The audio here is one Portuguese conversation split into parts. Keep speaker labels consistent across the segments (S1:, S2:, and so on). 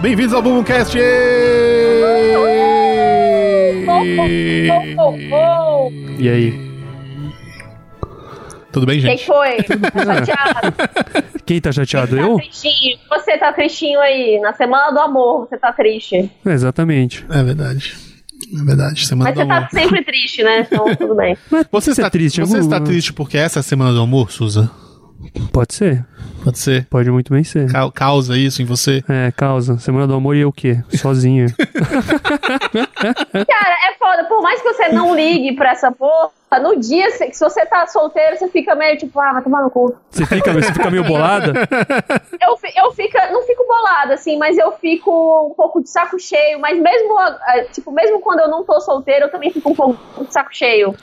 S1: Bem-vindos ao Bumbumcast!
S2: E aí?
S1: Tudo bem,
S3: Quem
S1: gente?
S3: foi? Tá chateado?
S2: Quem tá chateado?
S3: Tá
S2: Eu?
S3: tristinho? Você tá tristinho aí. Na semana do amor, você tá triste.
S2: Exatamente.
S1: É verdade. É verdade. Semana
S3: Mas
S1: do
S3: você
S1: amor.
S3: tá sempre triste, né? Então, tudo bem.
S2: Mas
S1: Você
S2: ser
S1: está
S2: triste.
S1: Você
S2: eu-
S1: está triste porque essa é a semana do amor, Suza?
S2: Pode ser.
S1: Pode ser.
S2: Pode muito bem ser.
S1: Ca- Causa isso em você?
S2: É, causa. Semana do amor e eu o quê? Sozinha.
S3: Cara, é foda. Por mais que você não ligue pra essa porra, no dia, se se você tá solteiro, você fica meio tipo, ah, vai tomar no cu.
S2: Você fica, você fica meio bolada?
S3: Eu, eu fico, não fico bolada, assim, mas eu fico um pouco de saco cheio. Mas mesmo, ah, tipo, mesmo quando eu não tô solteiro, eu também fico um pouco de saco cheio.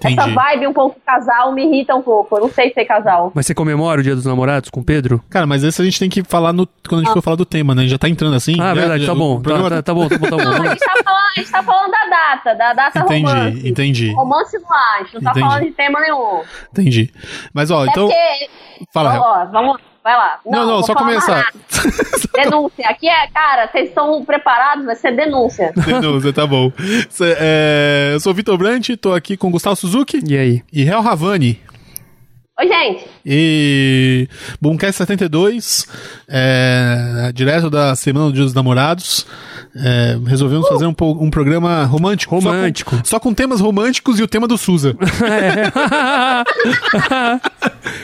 S3: Essa
S1: Entendi.
S3: vibe um pouco casal me irrita um pouco. Eu não sei ser casal.
S2: Mas você comemora o dia dos namorados com o Pedro?
S1: Cara, mas esse a gente tem que falar no, quando a gente for falar do tema, né? A gente já tá entrando assim.
S2: Ah,
S1: já-
S2: verdade,
S1: já-
S2: tá bom.
S1: programa-
S2: Tá, tá, tá bom, tá bom, tá bom.
S3: Não, a gente, tá falando, a gente tá falando da data, da data.
S1: Entendi, entendi,
S3: Romance no ar, a gente não tá
S1: Entendi.
S3: falando de tema nenhum.
S1: entendi. Mas ó,
S3: É
S1: então.
S3: porque.
S1: Fala.
S3: Ó, ó, vamos lá, vai lá.
S1: Não, não,
S3: vou
S1: só começar.
S3: Denúncia. Aqui é, cara, vocês estão preparados? Vai ser denúncia.
S1: Denúncia, tá bom. Cê- é, eu sou o Vitor Brandt, tô aqui com Gustavo Suzuki
S2: E aí?
S1: e Hel Ravani.
S3: Oi, gente.
S1: E Boomcast 72, é, direto da Semana do Dia dos Namorados, é, resolvemos fazer um, um programa romântico. só com-
S2: Romântico.
S1: Só com, temas românticos e o tema do Suza.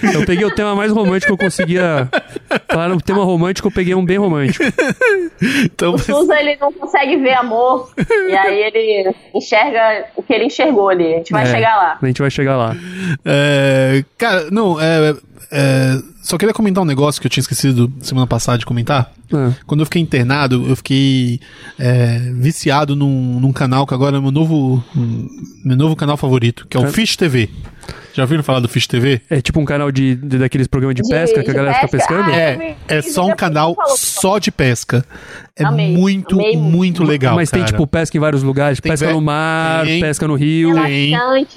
S2: eu peguei o tema mais romântico que eu conseguia. Falar no tema romântico, eu peguei um bem romântico.
S1: Então,
S3: O Suza, ele não consegue ver amor. e aí ele enxerga o que ele enxergou ali. A gente vai
S2: É,
S3: chegar lá.
S2: A gente vai chegar lá.
S1: é, cara, não, é, é, só queria comentar um negócio que eu tinha esquecido semana passada de comentar.
S2: Ah,
S1: Quando eu fiquei internado, eu fiquei é, viciado num, num canal que agora é meu novo, meu novo canal favorito, que é o
S2: Cara-
S1: Fish TV. Já ouviram falar do Fish TV?
S2: é tipo um canal de, de- daqueles programas de,
S3: De-
S2: pesca que a galera fica
S3: pesca?
S2: pescando?
S3: Ah,
S1: É, é só um canal só de pesca. É
S3: Amei,
S1: muito,
S3: amei
S1: muito legal.
S2: Mas tem
S1: cara.
S2: tipo pesca em vários lugares,
S1: Tem
S2: pesca
S1: ve-
S2: no mar,
S1: tem-
S2: pesca no rio,
S1: Tem.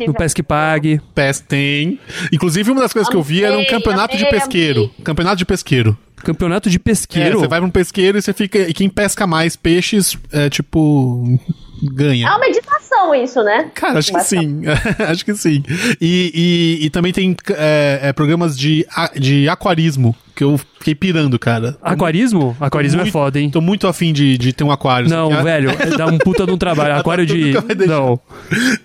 S2: No pesca e pague.
S1: Pes tem. Inclusive, uma das coisas que eu vi era um
S3: Amei,
S1: campeonato de
S3: amei,
S1: pesqueiro.
S3: amei.
S1: Campeonato de pesqueiro.
S2: Campeonato de
S1: É,
S2: pesqueiro.
S1: você vai pra um pesqueiro e você fica. E quem pesca mais peixes, é tipo. Ganha.
S3: É uma meditação isso, né?
S1: Cara, acho que sim. acho que sim. E, e, e também tem é, é, programas de, a- de aquarismo, que eu fiquei pirando, cara.
S2: Aquarismo? Aquarismo é
S1: muito-
S2: foda, hein?
S1: Tô muito afim de, de ter um aquário.
S2: Não,
S1: sabe?
S2: velho, é- dá um puta de um trabalho. Aquário de. Não.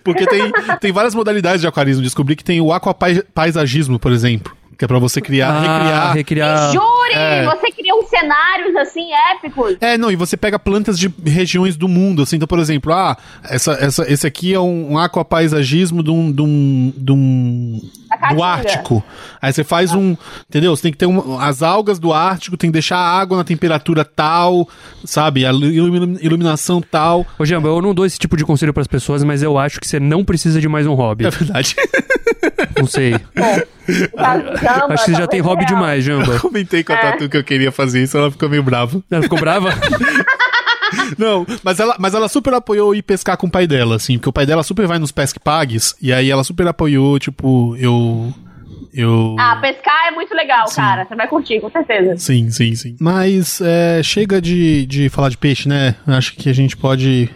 S1: Porque tem, tem várias modalidades de aquarismo. Descobri que tem o aquapaisagismo, por exemplo. Que é pra você criar,
S2: Ah,
S1: recriar.
S2: recriar.
S3: Jure!
S1: É.
S3: Você cria uns cenários assim épicos.
S1: É, não, e você pega plantas de regiões do mundo, assim, então, por exemplo, ah, essa, essa, esse aqui é um, um aquapaisagismo de um, de um, de um do Ártico. Aí você faz um, entendeu? Você tem que ter um, as algas do Ártico, tem que deixar a água na temperatura tal, sabe? A ilumi- iluminação tal.
S2: Ô, Jamba, eu não dou esse tipo de conselho pras pessoas, mas eu acho que você não precisa de mais um hobby.
S1: É verdade.
S2: Não sei.
S3: Caramba,
S2: Acho que você já
S3: talvez
S2: tem hobby
S3: real.
S2: demais, Jamba.
S1: Comentei com a
S3: É.
S1: Tatu que eu queria fazer isso, ela ficou meio brava.
S2: Ela ficou brava?
S1: Não, mas ela, mas ela super apoiou ir pescar com o pai dela, assim, porque o pai dela super vai nos pesque pagues, e aí ela super apoiou, tipo, eu. Eu.
S3: Ah, pescar é muito legal,
S1: Sim.
S3: cara. Você vai curtir, com certeza.
S1: Sim, sim, sim. Mas é, chega de, de falar de peixe, né? Acho que a gente pode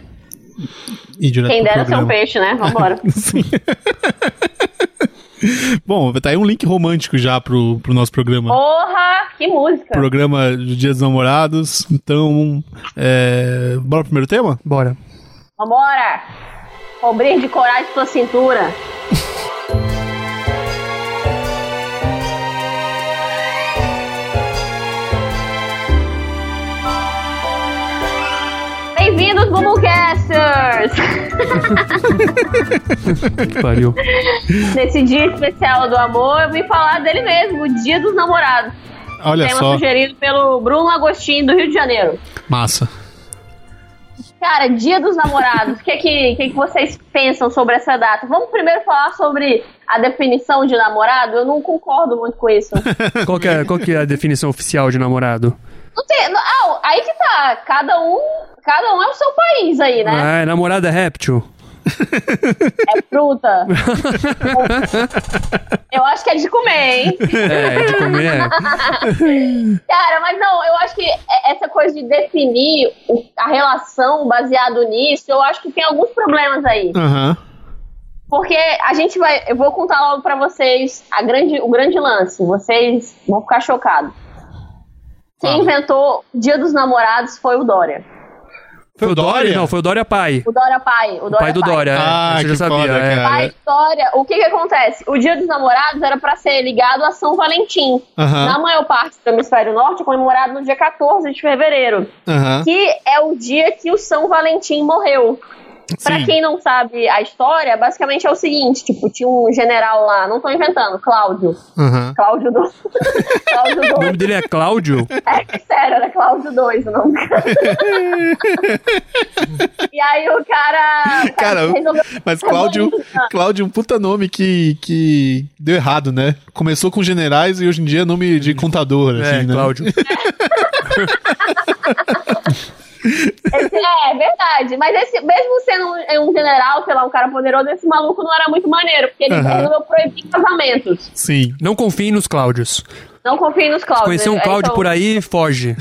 S1: ir direto
S3: Quem
S1: pro
S3: dera ser um peixe, né? Vambora.
S1: Sim. Bom, tá aí um link romântico já pro, pro nosso programa.
S3: Porra, que música.
S1: Programa do Dia dos Namorados. Então, é, bora pro primeiro tema?
S2: Bora.
S3: Vambora. Cobrir de coragem sua cintura. Bem-vindos,
S2: Que pariu.
S3: Nesse dia especial do amor, eu vim falar dele mesmo, o Dia dos Namorados.
S1: Olha
S3: Tema
S1: só,
S3: sugerido pelo Bruno Agostinho, do Rio de Janeiro.
S1: massa.
S3: Cara, Dia dos Namorados, o que, que, que, que vocês pensam sobre essa data? Vamos primeiro falar sobre a definição de namorado? Eu não concordo muito com isso.
S2: Qual que, é, qual que é a definição oficial de namorado?
S3: Não tem, não- ah, aí que tá, cada um, cada um é o seu país aí, né?
S2: Ah, é namorada é réptil?
S3: É fruta. eu acho que é de comer, hein?
S2: É, de comer. é.
S3: Cara, mas não, eu acho que essa coisa de definir a relação baseado nisso, eu acho que tem alguns problemas aí.
S1: Aham.
S3: Porque a gente vai. Eu vou contar logo pra vocês a grande, o grande lance. Vocês vão ficar chocados. Quem
S1: Fala.
S3: inventou Dia dos Namorados foi o Dória.
S2: Foi o Dória? Não, foi o Dória pai.
S3: O Dória pai. O,
S2: O
S3: Dória
S2: pai do Dória. é.
S1: Ah,
S2: Você já sabia.
S1: foda,
S2: é.
S1: cara.
S3: A história, o que que acontece? O Dia dos Namorados era pra ser ligado a São Valentim.
S1: Aham.
S3: Na maior parte do hemisfério norte é comemorado no dia 14 de fevereiro,
S1: Aham.
S3: que é o dia que o São Valentim morreu. Pra
S1: Sim.
S3: quem não sabe a história, basicamente é o seguinte, tipo, tinha um general lá, não tô inventando, Cláudio.
S1: Aham.
S3: Cláudio do... Cláudio
S2: O nome dele é Cláudio?
S3: É, sério, era Cláudio II o nome. e aí o cara... o
S1: Cara,
S3: resolveu-
S1: Mas Cláudio,
S3: Ah.
S1: Cláudio é um puta nome que, que deu errado, né? Começou com generais e hoje em dia é nome de contador,
S2: É,
S1: assim, né?
S2: Cláudio.
S3: Esse- é, é verdade. Mas esse, mesmo sendo um, um general, sei lá, um cara poderoso, esse maluco não era muito maneiro, porque ele resolveu proibir casamentos.
S1: Sim.
S2: Não confie nos Cláudios.
S3: Não confie nos Cláudios.
S2: Conhecer um Cláudio
S3: então,
S2: por aí, foge.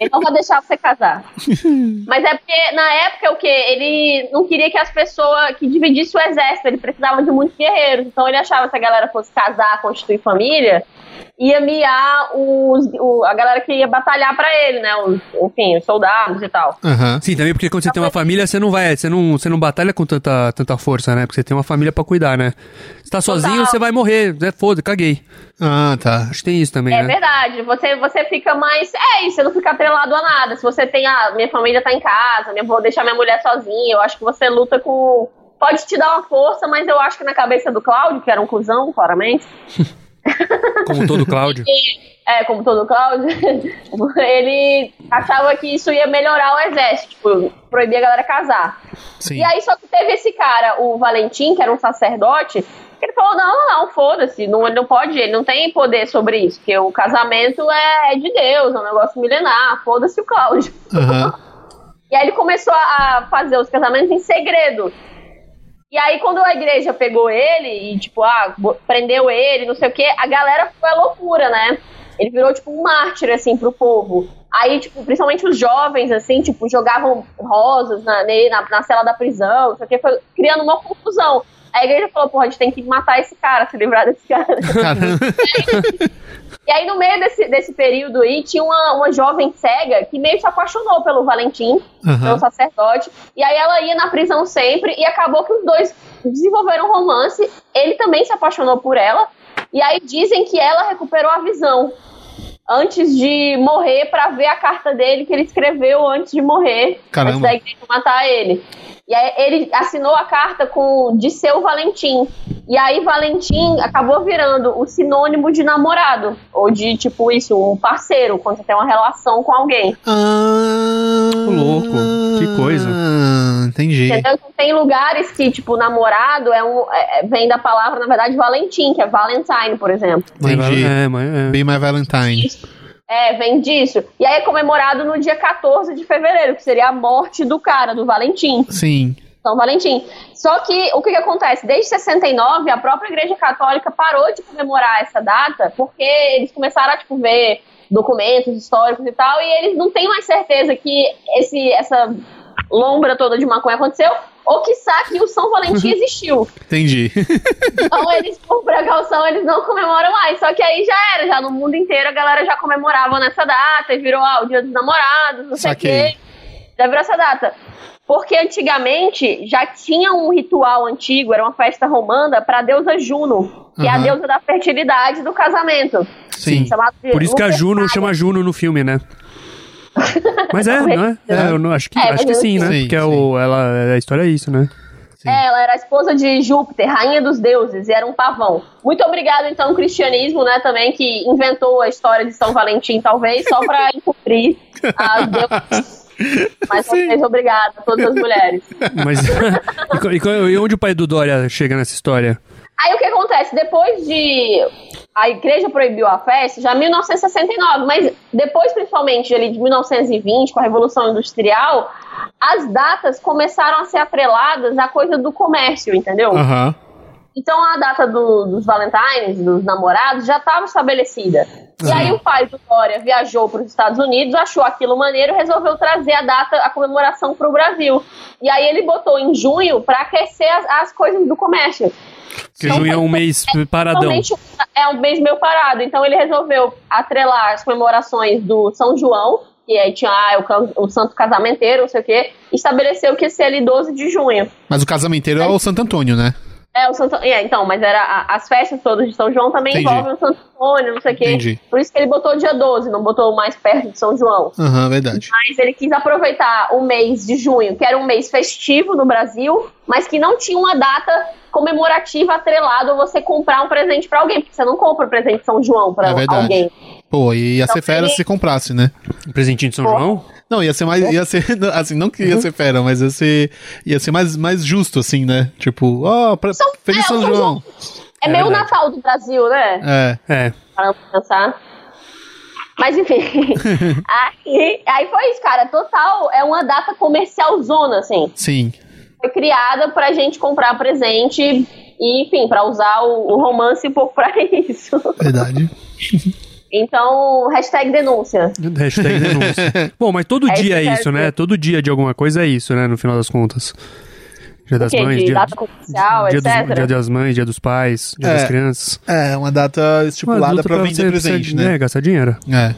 S3: Ele não vai deixar você casar. Mas é porque, na época, o quê? Ele não queria que as pessoas, que dividisse o exército, ele precisava de muitos guerreiros. Então ele achava que se a galera fosse casar, constituir família, ia miar os, o- a galera que ia batalhar pra ele, né? Os, enfim, os soldados e tal.
S1: Aham.
S2: Sim, também porque quando você tem uma família, você não vai, você não, você não batalha com tanta, tanta força, né? Porque você tem uma família pra cuidar, né? Você tá sozinho,
S3: Total.
S2: você vai morrer. É foda, caguei.
S1: Ah, tá.
S2: Acho que tem isso também,
S3: É
S2: né?
S3: verdade, você, você fica mais. É isso, você não fica atrelado a nada. Se você tem a. Minha família tá em casa, minha, vou deixar minha mulher sozinha, eu acho que você luta com. Pode te dar uma força, mas eu acho que na cabeça do Cláudio, que era um cuzão, claramente.
S2: Como todo Cláudio.
S3: É, como todo Cláudio, ele achava que isso ia melhorar o exército, tipo, proibir a galera casar.
S1: Sim.
S3: E aí só que teve esse cara, o Valentim, que era um sacerdote, que ele falou, não, não, foda-se, não, ele não pode, ele não tem poder sobre isso, porque o casamento é, é de Deus, é um negócio milenar, foda-se o Cláudio.
S1: Aham.
S3: E aí ele começou a fazer os casamentos em segredo. E aí, quando a igreja pegou ele e, tipo, ah, prendeu ele, não sei o quê, a galera foi a loucura, né? Ele virou, tipo, um mártir, assim, pro povo. Aí, tipo, principalmente os jovens, assim, tipo, jogavam rosas na, na, na cela da prisão, não sei o quê, foi criando uma confusão. Aí a igreja falou, porra, a gente tem que matar esse cara, se livrar desse cara.
S1: Caramba.
S3: E aí, no meio desse, desse período aí, tinha uma, uma jovem cega que meio se apaixonou pelo Valentim,
S1: Aham.
S3: pelo sacerdote. E aí ela ia na prisão sempre e acabou que os dois desenvolveram um romance. Ele também se apaixonou por ela. E aí dizem que ela recuperou a visão antes de morrer pra ver a carta dele que ele escreveu antes de morrer,
S1: Caramba.
S3: antes da igreja matar ele. E aí ele assinou a carta com de seu Valentim. E aí Valentim acabou virando o sinônimo de namorado. Ou de, tipo, isso, um parceiro, quando você tem uma relação com alguém.
S1: Ah,
S2: Ô, louco, que coisa.
S1: Entendi.
S3: Entendeu? Então, tem lugares que, tipo, namorado é um, é- vem da palavra, na verdade, Valentim, que é Valentine, por exemplo.
S1: Entendi.
S2: É, mas é.
S1: Bem mais Valentine.
S3: É, vem disso. E aí é comemorado no dia 14 de fevereiro, que seria a morte do cara, do Valentim.
S1: Sim.
S3: São Valentim. Só que o que, que acontece? Desde 69, a própria Igreja Católica parou de comemorar essa data porque eles começaram a tipo, ver documentos históricos e tal, e eles não têm mais certeza que esse, essa lombra toda de maconha aconteceu, ou que que o São Valentim existiu.
S1: Entendi.
S3: Então eles, por precaução, eles não comemoram mais. Só que aí já era, já no mundo inteiro a galera já comemorava nessa data e virou ah, o dia dos namorados, não sei o
S1: Saquei.
S3: quê. Já virou essa data. Porque antigamente já tinha um ritual antigo, era uma festa romana para a deusa Juno, que é a deusa da fertilidade do casamento.
S1: Sim.
S2: Por isso que a Juno chama Juno no filme, né? Mas é, não é? É, eu não- acho que,
S3: É,
S2: acho que sim, né?
S1: sim,
S2: Porque é
S1: sim.
S2: o, ela, a história é isso, né?
S1: Sim.
S3: É, ela era a esposa de Júpiter, rainha dos deuses, e era um pavão. Muito obrigado, então, ao cristianismo, né, também, que inventou a história de São Valentim, talvez, só pra encobrir as deusas. Mais uma vez, obrigada a todas as mulheres.
S2: Mas. e, e e onde o pai do Dória chega nessa história?
S3: Aí o que acontece? Depois de. A igreja proibiu a festa já em 1969, mas depois, principalmente ali de 1920, com a Revolução Industrial, as datas começaram a ser atreladas à coisa do comércio, entendeu?
S1: Aham.
S3: Então a data do- dos Valentines, dos namorados, já estava estabelecida. E aí o pai do Dória viajou para os Estados Unidos, achou aquilo maneiro e resolveu trazer a data, a comemoração para o Brasil. E aí ele botou em junho para aquecer as, as coisas do comércio.
S2: Porque
S3: Então,
S2: junho é um mês paradão.
S3: É um mês meio parado. Então ele resolveu atrelar as comemorações do São João, que aí tinha ah, o, o santo casamenteiro, não sei o quê, estabeleceu que ia ser ali 12 de junho.
S1: Mas o casamenteiro é o Santo Antônio, né?
S3: É, o Santo... é, então, mas era a- as festas todas de São João também
S1: Entendi.
S3: envolvem o Santo Antônio, não sei o quê.
S1: Entendi.
S3: Por isso que ele botou dia 12, não botou mais perto de São João.
S1: Aham, verdade.
S3: Mas ele quis aproveitar o mês de junho, que era um mês festivo no Brasil, mas que não tinha uma data comemorativa atrelada ou você comprar um presente pra alguém, porque você não compra presente de São João pra
S1: É verdade.
S3: alguém.
S1: Pô, e ia ser
S3: Então,
S1: fera
S3: ele-
S1: se comprasse, né?
S2: Um presentinho de São João?
S1: Não, ia ser mais. Ia ser. Assim, não que ia ser fera, mas ia ser. Ia ser mais, mais justo, assim, né? Tipo, ó, pra-
S3: São-
S1: Feliz
S3: é,
S1: São João.
S3: É,
S2: É
S3: meio o
S2: verdade.
S3: Natal do Brasil, né?
S1: É.
S2: É.
S3: Para pensar. Mas enfim. aí, aí foi isso, cara. Total, é uma data comercial zona, assim.
S1: Sim.
S3: Foi criada pra gente comprar presente e, enfim, pra usar o, o romance um pouco pra isso.
S1: Verdade.
S3: Então, hashtag denúncia.
S2: Hashtag denúncia. Bom, mas todo
S3: É
S2: dia é
S3: isso quero
S2: né? Todo dia de alguma coisa é isso, né? No final das contas. Dia das mães,
S3: De
S2: dia,
S3: data comercial,
S2: dia,
S3: etc?
S2: Dos, dia das mães, dia dos pais, dia
S1: É.
S2: das crianças.
S1: É, uma data
S2: Uma
S1: estipulada
S2: adulta
S1: pra vender presente,
S2: precisa,
S1: né?
S2: gastar dinheiro.
S1: É.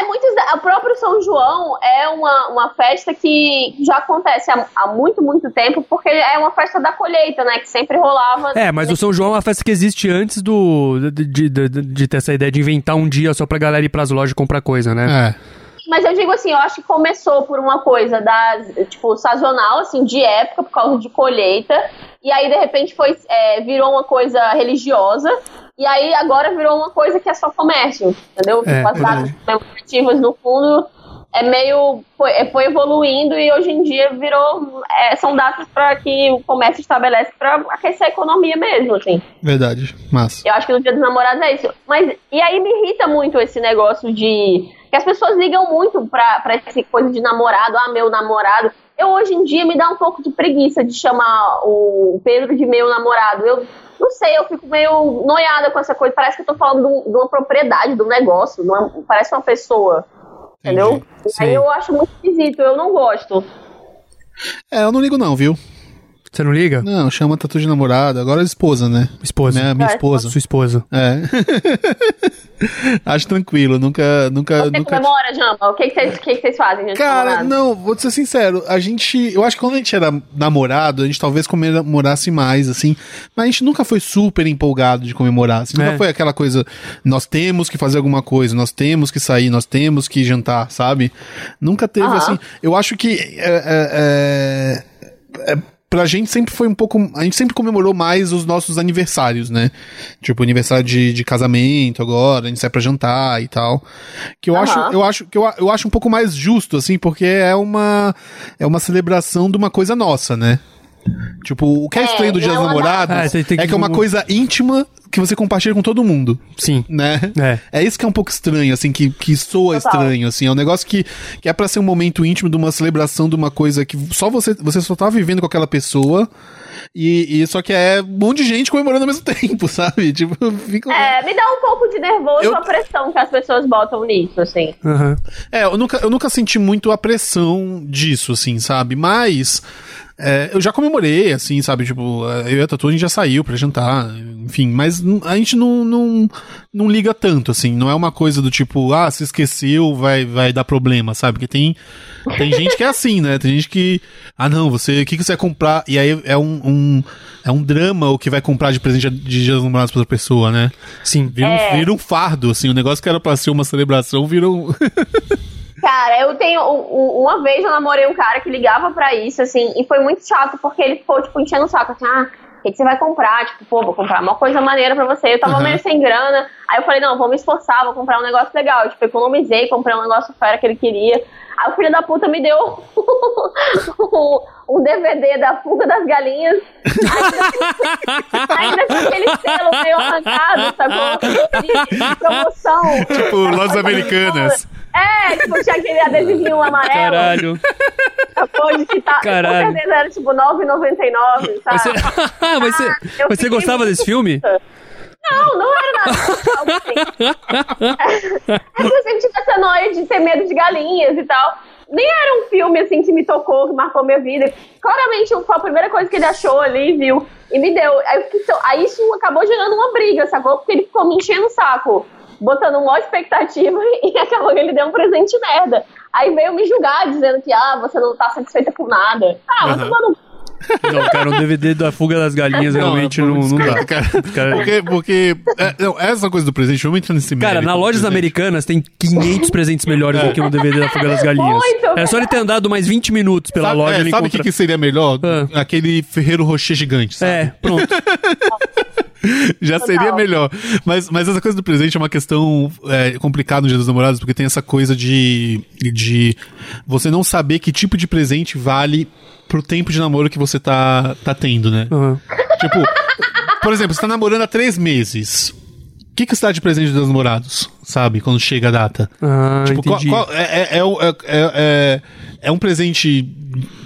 S3: É, muitos. O próprio São João é uma, uma festa que já acontece há, há muito, muito tempo, porque é uma festa da colheita, né? Que sempre rolava.
S2: É, mas o São João é uma festa que existe antes do de, de, de- de ter essa ideia de inventar um dia só pra galera ir pras lojas comprar coisa, né?
S1: É.
S3: Mas eu digo assim, eu acho que começou por uma coisa da, tipo, sazonal, assim, de época, por causa de colheita. E aí, de repente, foi, é, virou uma coisa religiosa. E aí, agora virou uma coisa que é só comércio, entendeu?
S2: É,
S3: tipo, as datas comemorativas, no fundo, é meio... Foi, é, foi evoluindo e hoje em dia virou... é, são datas para que o comércio estabelece para aquecer a economia mesmo, assim.
S1: Verdade. Massa.
S3: Eu acho que no Dia dos Namorados é isso. Mas, e aí me irrita muito esse negócio de. Que as pessoas ligam muito pra, pra essa coisa de namorado, ah, meu namorado. Eu hoje em dia me dá um pouco de preguiça de chamar o Pedro de meu namorado. Eu não sei, eu fico meio noiada com essa coisa. Parece que eu tô falando de, um- uma propriedade, de um negócio. uma- parece uma pessoa. Entendeu? E
S2: Sim.
S3: aí eu acho muito esquisito, eu não gosto.
S1: É, eu não ligo não, viu?
S2: Você não liga?
S1: Não, chama tatu de namorada. Agora é esposa, né?
S2: Esposa.
S1: Né, minha
S3: É,
S1: esposa.
S2: Sua esposa.
S1: É. Acho tranquilo, nunca, nunca,
S3: Você
S1: nunca.
S3: comemora, Jamba? O que, vocês, o que, que vocês fazem, gente?
S1: Cara, não, vou ser sincero, a gente, eu acho que quando a gente era namorado, a gente talvez comemorasse mais, assim, mas a gente nunca foi super empolgado de comemorar, assim, nunca
S2: É.
S1: foi aquela coisa, nós temos que fazer alguma coisa, nós temos que sair, nós temos que jantar, sabe? Nunca teve,
S3: Aham.
S1: assim, eu acho que é, é, é, é, pra gente sempre foi um pouco. A gente sempre comemorou mais os nossos aniversários, né? Tipo, aniversário de, de casamento agora, a gente sai pra jantar e tal. Que eu
S3: Aham.
S1: acho, eu acho que eu, eu acho um pouco mais justo, assim, porque é uma, é uma celebração de uma coisa nossa, né? Tipo, o que é,
S3: É,
S1: estranho do Dia dos
S3: é
S1: Namorados.
S2: Ah, você tem
S1: é
S2: que-
S1: que é uma coisa íntima que você compartilha com todo mundo,
S2: Sim.
S1: né?
S2: É.
S1: É isso que é um pouco estranho, assim, que, que soa
S3: Total.
S1: estranho, assim. É um negócio que, que é pra ser um momento íntimo de uma celebração de uma coisa que só você, você só tá vivendo com aquela pessoa. E, e só que é um monte de gente comemorando ao mesmo tempo, sabe? Tipo, fica.
S3: É, me dá um pouco de nervoso
S1: Eu-
S3: a pressão que as pessoas botam nisso, assim.
S2: Aham.
S1: É, eu nunca, eu nunca senti muito a pressão disso, assim, sabe? Mas. É, eu já comemorei, assim, sabe? Tipo, eu e a Tatu, a gente já saiu pra jantar, enfim, mas a gente não, não, não liga tanto, assim. Não é uma coisa do tipo, ah, se esqueceu, vai, vai dar problema, sabe? Porque tem, tem gente que é assim, né? Tem gente que, ah, não, você, o que, que você vai comprar? E aí é um, um- é um drama o que vai comprar de presente de Dia dos Namorados pra outra pessoa, né?
S2: Sim.
S1: Vira,
S3: É.
S1: um, vira um fardo, assim, o negócio que era pra ser uma celebração vira um.
S3: Cara, eu tenho. Uma vez eu namorei um cara que ligava pra isso, assim, e foi muito chato, porque ele ficou, tipo, enchendo o saco, assim, ah, que, que você vai comprar? Tipo, pô, vou comprar uma coisa maneira pra você. Eu tava
S1: Uhum.
S3: meio sem grana. Aí eu falei, não, vou me esforçar, vou comprar um negócio legal. Eu, tipo, economizei, comprei um negócio fera que ele queria. Aí o filho da puta me deu um, DVD da Fuga das Galinhas. Ainda, com aquele selo meio arrancado, sacou? De promoção.
S1: Tipo, Lojas Americanas.
S3: É, tipo, tinha aquele adesivinho amarelo.
S2: Caralho.
S3: De que tá,
S2: Caralho.
S3: Com certeza era tipo 9,99,
S2: Mas
S3: sabe?
S2: você, Ah, mas você, mas você gostava
S3: muito
S2: desse filme?
S3: Não, não era nada. Assim. É que eu sempre tive essa noia de ter medo de galinhas e tal. Nem era um filme assim que me tocou, que marcou minha vida. Claramente foi a primeira coisa que ele achou ali e viu. E me deu. Aí, eu fiquei tão- aí isso acabou gerando uma briga, sacou? Porque ele ficou me enchendo o saco, botando uma expectativa e acabou que ele deu um presente merda. Aí veio me julgar, dizendo que, ah, você não tá satisfeita com nada. Ah, mas
S1: Aham.
S3: tomando
S2: Não, cara, um DVD da Fuga das Galinhas realmente não, não dá.
S1: Cara,
S2: Cara-
S1: porque, porque é, não, essa coisa do presente, vamos entrar nesse
S2: Cara, na lojas
S1: presente.
S2: americanas tem 500 presentes melhores do que um DVD da Fuga das Galinhas.
S3: Muito,
S2: É só ele ter andado mais 20 minutos pela
S1: Sabe,
S2: loja
S1: é,
S2: ele
S1: sabe o que,
S2: encontra...
S1: que seria melhor?
S2: Ah.
S1: Aquele Ferreiro Rocher gigante, sabe?
S2: É, pronto.
S1: Já
S3: Total.
S1: seria melhor. Mas, mas essa coisa do presente é uma questão é, complicada no Dia dos Namorados, porque tem essa coisa de, de você não saber que tipo de presente vale pro tempo de namoro que você tá, tá tendo, né?
S2: Aham.
S1: Tipo, por exemplo, você tá namorando há três meses. O que, que você dá de presente dos namorados? Sabe? Quando chega a data.
S2: Ah,
S1: tipo, qual- qual- é, é, é, um- é, é, é um presente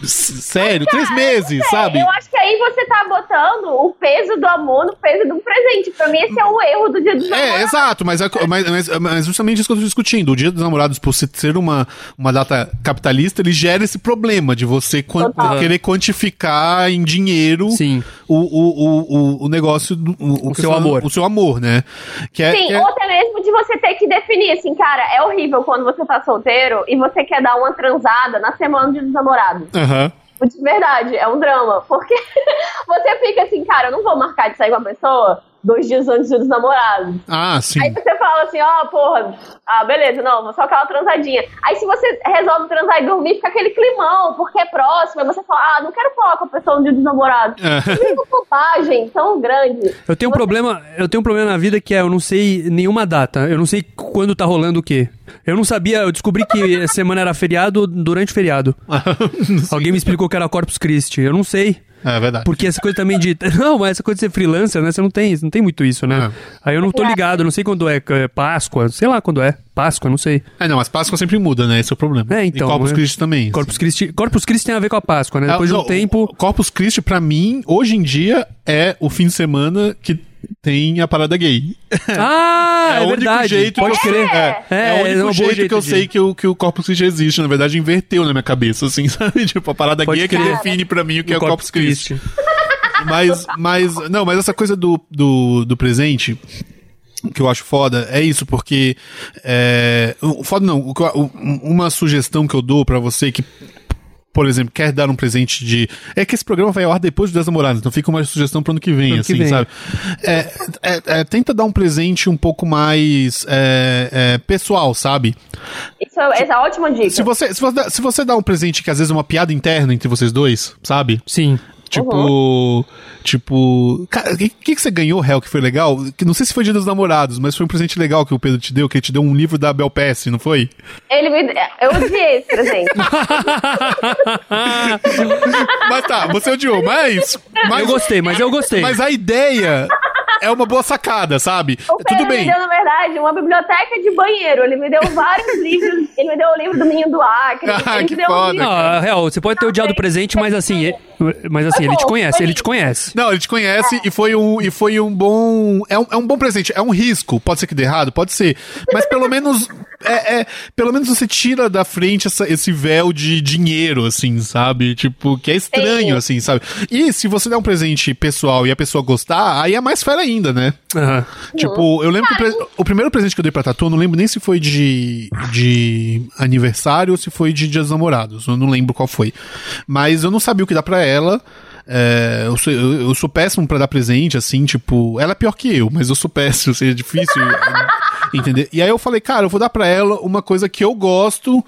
S1: sério? Três meses, sabe?
S3: Eu acho que aí você tá botando o peso do amor no peso de um presente. Pra mim, esse é o erro do dia dos
S1: É,
S3: namorados.
S1: exato, mas, é- mas, mas, mas justamente isso que eu tô discutindo. O Dia dos Namorados, por se- ser uma, uma data capitalista, ele gera esse problema de você quan-
S3: Total.
S1: querer quantificar em dinheiro
S2: Sim.
S1: o, o, o, o, o negócio, do, o,
S2: O seu amor.
S1: O seu amor, né? Que é,
S3: Sim,
S1: que é-
S3: ou até mesmo de você ter que definir, assim, cara, é horrível quando você tá solteiro e você quer dar uma transada na semana do dia dos namorados.
S1: Aham.
S3: De verdade, é um drama. Porque você fica assim, cara, eu não vou marcar de sair com a pessoa dois dias antes dos namorados.
S1: Ah, sim.
S3: Aí você fala assim, ó, porra, ah, beleza, não, vou só aquela transadinha. Aí se você resolve transar e dormir, fica aquele climão, porque é próximo, aí você fala, ah, não quero falar com a pessoa no dia dos namorados.
S1: É.
S3: Que bobagem tão grande.
S2: Eu tenho um
S3: Você-
S2: problema, eu tenho um problema na vida que é eu não sei nenhuma data. Eu não sei quando tá rolando o quê. Eu não sabia, eu descobri que a semana era feriado durante o feriado. Alguém me explicou que era Corpus Christi. Eu não sei.
S1: É verdade.
S2: Porque essa coisa também de. Não, mas essa coisa de ser freelancer, né? Você não tem, não tem muito isso, né? Aí eu não tô ligado, eu não sei quando é, é Páscoa, sei lá quando é. Páscoa, não sei.
S1: É, não, mas Páscoa sempre muda, né? Esse é o problema.
S2: É, então,
S1: E Corpus
S2: é.
S1: Christi também.
S2: Corpus Christi, Corpus Christi tem a ver com a Páscoa, né?
S1: É,
S2: Depois de
S1: não,
S2: um tempo.
S1: o Corpus Christi, pra mim, hoje em dia, é o fim de semana que tem a parada gay.
S2: Ah, é,
S1: o único
S2: verdade.
S1: jeito
S2: Pode
S1: que eu-
S2: crer.
S1: É,
S2: É,
S1: é o
S2: é
S1: único
S2: bom
S1: jeito,
S2: jeito
S1: que eu
S2: de-
S1: sei que o, que o Corpus Christi existe. Na verdade, inverteu na minha cabeça, assim, sabe? Tipo, a parada
S2: Pode
S1: gay é que
S2: crer.
S1: define pra mim o que
S2: O
S1: é o Corpus Christi. Mas, mas, não, mas essa coisa do, do, do presente que eu acho foda é isso, porque é, o foda não, o o- uma sugestão que eu dou pra você que por exemplo, quer dar um presente de. É que esse programa vai ao ar depois do Dia das Namoradas, então fica uma sugestão pro ano que vem,
S2: Ano que
S1: assim,
S2: vem.
S1: sabe? É, é- é, tenta dar um presente um pouco mais é, é, pessoal, sabe?
S3: Isso é, essa é uma ótima dica.
S1: Se você, se, você, dá- se você dá um presente que às vezes é uma piada interna entre vocês dois, sabe?
S2: Sim.
S1: Tipo. Tipo. Cara, o que, que que você ganhou, Hel, que foi legal? Que não sei se foi dia dos namorados, mas foi um presente legal que o Pedro te deu, que ele te deu um livro da Bel Pass, não foi?
S3: Ele me... Eu odiei esse presente.
S1: Mas tá, você odiou, mas. mas
S2: Eu gostei, mas eu gostei.
S1: Mas a ideia é uma boa sacada, sabe?
S3: O Pedro
S1: Tudo bem.
S3: me deu, na verdade, uma biblioteca de banheiro. Ele me deu vários livros. Ele me deu o livro do Ninho do Acre.
S1: Ah,
S3: ele
S1: que
S3: me deu
S1: foda,
S3: um livro...
S2: Não, a real, você pode ter odiado o presente, mas assim, é- mas assim, ele te conhece, ele te conhece.
S1: Não, ele te conhece e foi um, e foi um bom. É um, é um bom presente. É um risco. Pode ser que dê errado? Pode ser. Mas pelo menos. É, é- pelo menos você tira da frente essa- esse véu de dinheiro, assim, sabe? Tipo, que é estranho,
S3: Sim.
S1: assim, sabe? E se você der um presente pessoal e a pessoa gostar, aí é mais fera ainda, né?
S2: Aham.
S1: Tipo, eu lembro que o, pre- o primeiro presente que eu dei pra Tatu, eu não lembro nem se foi de, de aniversário ou se foi de Dias dos Namorados. Eu não lembro qual foi. Mas eu não sabia o que dar pra ela. É, eu, sou, eu, eu sou péssimo pra dar presente, assim, tipo. Ela é pior que eu, mas eu sou péssimo, assim, é difícil. Entender? E aí eu falei, cara, eu vou dar pra ela uma coisa que eu gosto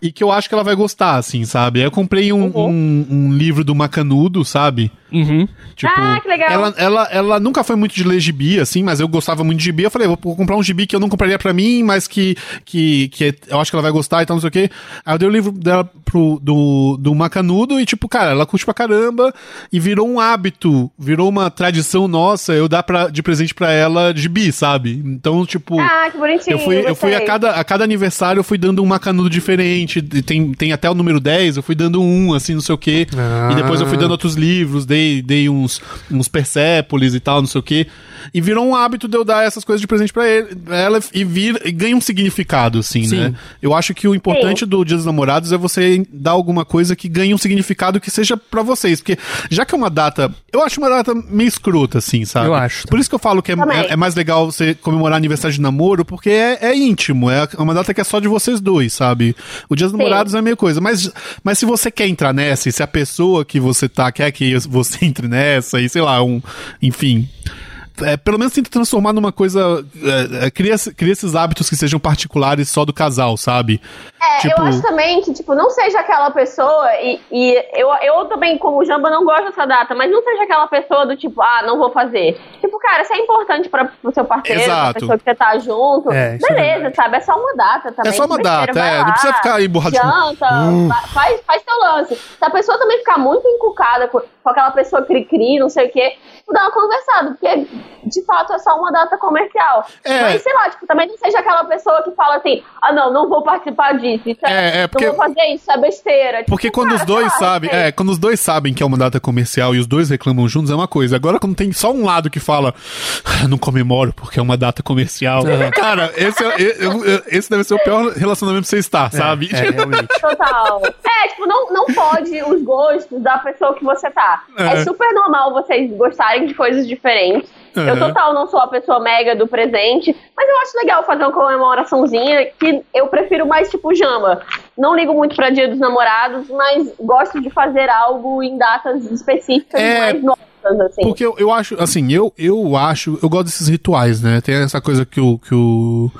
S1: e que eu acho que ela vai gostar, assim, sabe? Aí eu comprei um, um, um livro do Macanudo, sabe?
S2: Uhum.
S1: Tipo,
S3: Ah, que legal.
S1: Ela, ela, ela nunca foi muito de ler gibi, assim, mas eu gostava muito de gibi. Eu falei, vou comprar um gibi que eu não compraria pra mim, mas que, que, que eu acho que ela vai gostar e tal, não sei o quê. Aí eu dei o livro dela pro, do, do Macanudo e, tipo, cara, ela curte pra caramba e virou um hábito, virou uma tradição nossa eu dar pra, de presente pra ela gibi, sabe? Então, tipo.
S3: Ah, que bonitinho.
S1: Eu fui, eu fui a, cada, a cada aniversário eu fui dando um macanudo diferente. e Tem, tem até o número 10, eu fui dando um, assim, não sei o quê.
S2: Ah.
S1: E depois eu fui dando outros livros, dei, dei uns, uns Persépolis e tal, não sei o quê. E virou um hábito de eu dar essas coisas de presente pra ele, ela e, vir, e ganha um significado, assim,
S2: Sim.
S1: né? Eu acho que o importante
S3: Sim.
S1: do Dia dos Namorados é você dar alguma coisa que ganhe um significado que seja pra vocês. Porque já que é uma data. Eu acho uma data meio escrota, assim, sabe?
S2: Eu acho.
S1: Por isso que eu falo que é, é- é mais legal você comemorar aniversário de namoro, porque é, é íntimo, é uma data que é só de vocês dois, sabe? O Dia dos
S3: Sim.
S1: Namorados é meio coisa. Mas, mas se você quer entrar nessa, e se a pessoa que você tá quer que você entre nessa, e sei lá, um. Enfim. É, pelo menos tenta transformar numa coisa. é, é, cria, cria esses hábitos que sejam particulares só do casal, sabe?
S3: É,
S1: Tipo-
S3: eu acho também que, tipo, não seja aquela pessoa, e, e eu, eu também, como Jamba, não gosto dessa data, mas não seja aquela pessoa do tipo, ah, não vou fazer. Tipo, cara, se é importante pra, pro seu parceiro, pra
S1: Exato.
S3: pessoa que você tá junto,
S2: É, isso é
S3: beleza,
S2: verdade.
S3: sabe? É só uma data também.
S1: É só uma data,
S3: vai
S1: é,
S3: lá,
S1: não precisa ficar aí borrado, tipo,
S3: Janta,
S1: "Hum".
S3: fa- faz, faz teu lance. Se a pessoa também ficar muito encucada com, com aquela pessoa cri-cri, não sei o quê, dá uma conversada, porque de fato é só uma data comercial.
S1: É.
S3: Mas sei lá, tipo, também não seja aquela pessoa que fala assim, ah não, não vou participar disso. Isso
S1: É, é, porque-
S3: Não vou fazer isso, é besteira. Tipo,
S1: Porque quando
S3: cara,
S1: os dois sabem, é, quando os dois sabem que é uma data comercial e os dois reclamam juntos é uma coisa. Agora quando tem só um lado que fala, "Ah, não comemoro porque é uma data comercial. Cara, esse, é- eu- eu- esse deve ser o pior relacionamento pra você estar, sabe?
S2: É, realmente.
S3: Total. É, tipo, não, não pode os gostos da pessoa que você tá.
S1: É.
S3: É, super normal vocês gostarem de coisas diferentes. Eu
S1: Uhum.
S3: total não sou a pessoa mega do presente, mas eu acho legal fazer uma comemoraçãozinha que eu prefiro mais tipo jama. Não ligo muito pra dia dos namorados, mas gosto de fazer algo em datas específicas
S1: É,
S3: mais nossas, assim.
S1: Porque eu, eu acho, assim, eu, eu acho, eu gosto desses rituais, né? Tem essa coisa que o. Que o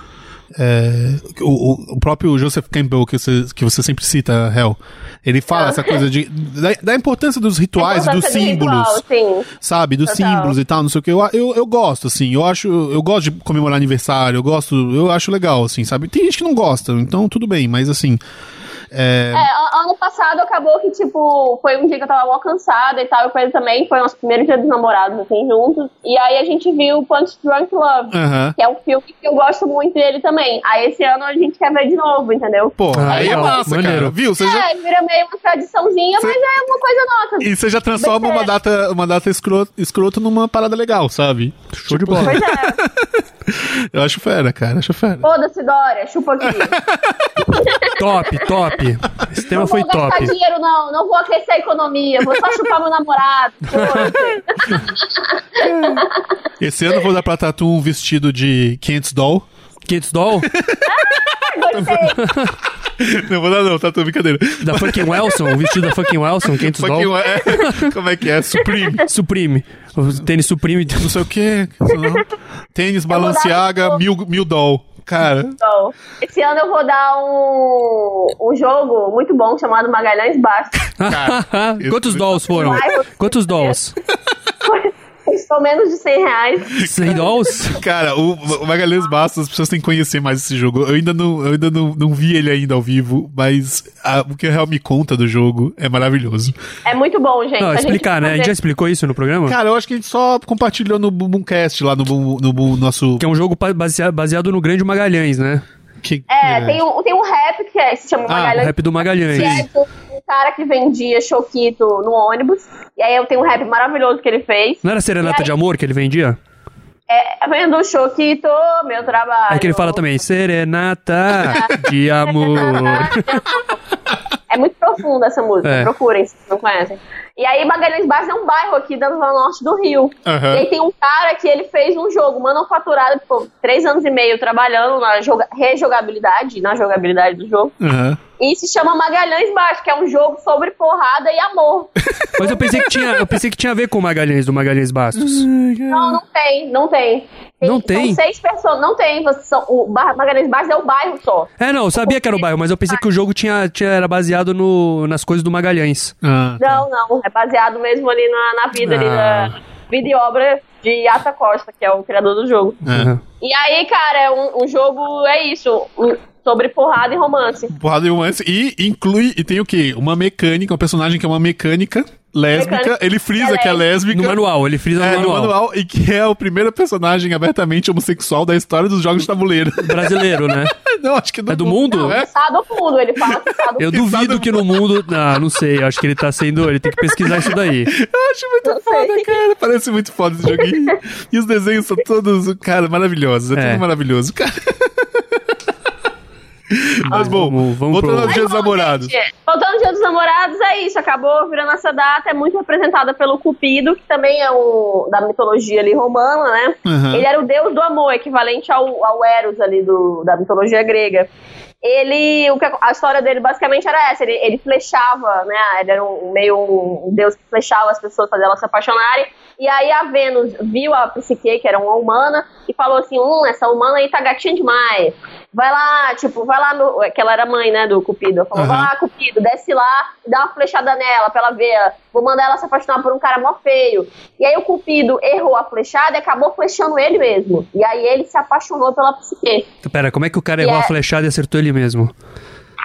S1: é, o, o próprio Joseph Campbell, que você, que você sempre cita, Hel, ele fala
S3: Ah.
S1: essa coisa de, da, da importância dos rituais e dos
S3: do
S1: símbolos.
S3: ritual,
S1: sabe, dos
S3: Total.
S1: símbolos e tal, não sei o que. Eu, eu, eu gosto, assim, eu acho, eu gosto de comemorar aniversário, eu gosto, eu acho legal, assim, sabe? Tem gente que não gosta, então tudo bem, mas assim. É,
S3: É, ano passado acabou que, tipo, foi um dia que eu tava mal cansada e tal, e ele também, foi o nosso primeiro dia dos namorados, assim, juntos. E aí a gente viu Punch Drunk Love,
S1: aham.
S3: que é um filme que eu gosto muito dele também. Aí esse ano a gente quer ver de novo, entendeu?
S1: Pô,
S2: Ah,
S1: aí é
S2: legal,
S1: massa, cara.
S2: maneiro.
S1: Viu? Você já,
S3: É, vira meio uma tradiçãozinha, mas é uma coisa nossa.
S1: e você já transforma uma data, uma data escroto, escroto numa parada legal, sabe?
S2: Show de bola.
S3: Pois é.
S1: Eu acho fera, cara, acho fera.
S3: Foda-se, Dória, chupa aqui.
S2: Top, top. Esse tema
S3: não
S2: foi
S3: vou gastar
S2: top.
S3: dinheiro, não. Não vou aquecer a economia. Vou só chupar meu namorado.
S1: Esse ano eu vou dar pra Tatu um vestido de 500 doll.
S2: 500 doll?
S3: Gostei.
S1: Não vou dar não, Tatu, brincadeira.
S2: Da fucking Wilson? O vestido da fucking Wilson? 500
S1: Fucking
S2: doll?
S1: é, como é que é? Supreme.
S2: Supreme. O tênis Supreme.
S1: Não sei o que. Tênis Balenciaga,
S3: um-
S1: mil, mil doll. Cara,
S3: Então, esse ano eu vou dar um, um jogo muito bom chamado Magalhães Bastos.
S1: Cara,
S2: Quantos dolls foram? Quantos dolls?
S3: Custou menos de 100 reais.
S2: 100 dolls?
S1: Cara, o, o Magalhães Bastos, as pessoas têm que conhecer mais esse jogo. Eu ainda não, eu ainda não, não vi ele ainda ao vivo, mas a- o que o Real me conta do jogo é maravilhoso.
S3: É muito bom, gente.
S2: Não,
S3: A gente
S2: explicar, né? A gente já
S3: fazer-
S2: expliou isso no programa?
S1: Cara, eu acho que a gente só compartilhou no Boomcast lá no, Boom- no, Boom- nosso.
S2: Que é um jogo baseado no Grande Magalhães, né?
S1: que-
S3: É, tem um, tem um rap que é- se chama
S2: Ah, o
S3: Magalhães.
S2: rap do Magalhães.
S3: Que é um cara que vendia choquito no ônibus. E aí eu tenho um rap maravilhoso que ele fez.
S2: Não era Serenata
S3: aí-
S2: de Amor que ele vendia?
S3: É, vendo choquito, meu trabalho.
S2: É que ele fala também, Serenata de Amor.
S3: É muito profunda essa música,
S2: É.
S3: procurem se não conhecem. E aí Magalhães Baixo é um bairro aqui da Zona Norte do Rio.
S1: Aham.
S3: E aí tem um cara que ele fez um jogo manufaturado, ficou três anos e meio trabalhando na joga- rejogabilidade, na jogabilidade do jogo.
S1: Aham.
S3: E se chama Magalhães Baixo, que é um jogo sobre porrada e amor.
S2: Mas eu pensei que tinha, eu pensei que tinha a ver com o Magalhães, do Magalhães Bastos.
S3: Não, não tem, não tem.
S2: Não tem?
S3: São seis pessoas, não tem. São, o Magalhães Baixo é o bairro só.
S2: É, não, eu sabia que era o bairro, mas eu pensei que o jogo tinha, tinha- era baseado no, nas coisas do Magalhães.
S1: Ah,
S3: Não, não. É baseado mesmo ali na, na vida, ali
S2: Ah.
S3: na vida e obra de Yata Costa, que é o criador do jogo.
S1: É.
S3: E aí, cara, é um, um jogo, é isso, um- sobre porrada e romance.
S1: Porrada e romance. E inclui. E tem o quê? Uma mecânica, um personagem que é uma mecânica lésbica.
S3: Mecânica
S1: ele frisa que é lésbica.
S2: No manual, ele frisa
S1: É,
S2: no
S1: no
S2: manual.
S1: manual, e que é o primeiro personagem abertamente homossexual da história dos jogos de tabuleiro.
S2: Brasileiro, né?
S1: não, acho que
S2: É do mundo?
S1: Não, é.
S3: Tá do fundo, ele fala que tá do
S2: Eu duvido que no mundo. Ah, não sei. Acho que ele tá sendo. Ele tem que pesquisar isso daí.
S1: Eu acho muito
S3: Não
S1: foda,
S3: sei.
S1: cara. Parece muito foda esse joguinho. e os desenhos são todos, cara, maravilhosos. É,
S2: É.
S1: tudo maravilhoso, cara. Mas bom,
S2: vamos- vamos
S1: voltando
S2: pro-
S1: aos dias dos namorados.
S3: Gente, Voltando ao Dia dos Namorados, é isso. Acabou virando essa data. É muito representada pelo Cupido, que também é um da mitologia ali romana, né?
S1: Aham.
S3: Ele era o deus do amor, equivalente ao, ao Eros ali do, da mitologia grega. Ele, o que, a história dele basicamente era essa, ele, ele flechava, né, ele era um, meio um, um deus que flechava as pessoas, fazia elas se apaixonarem, e aí a Vênus viu a Psique, que era uma humana, e falou assim, hum, essa humana aí tá gatinha demais, vai lá, tipo, vai lá, no, que ela era mãe, né, do Cupido, falou,
S1: Aham.
S3: vai lá, Cupido, desce lá, e dá uma flechada nela, pra ela ver, vou mandar ela se apaixonar por um cara mó feio, e aí o Cupido errou a flechada e acabou flechando ele mesmo, e aí ele se apaixonou pela Psique.
S2: Pera, como é que o cara
S3: E
S2: errou
S3: é-
S2: a flechada e acertou ele mesmo?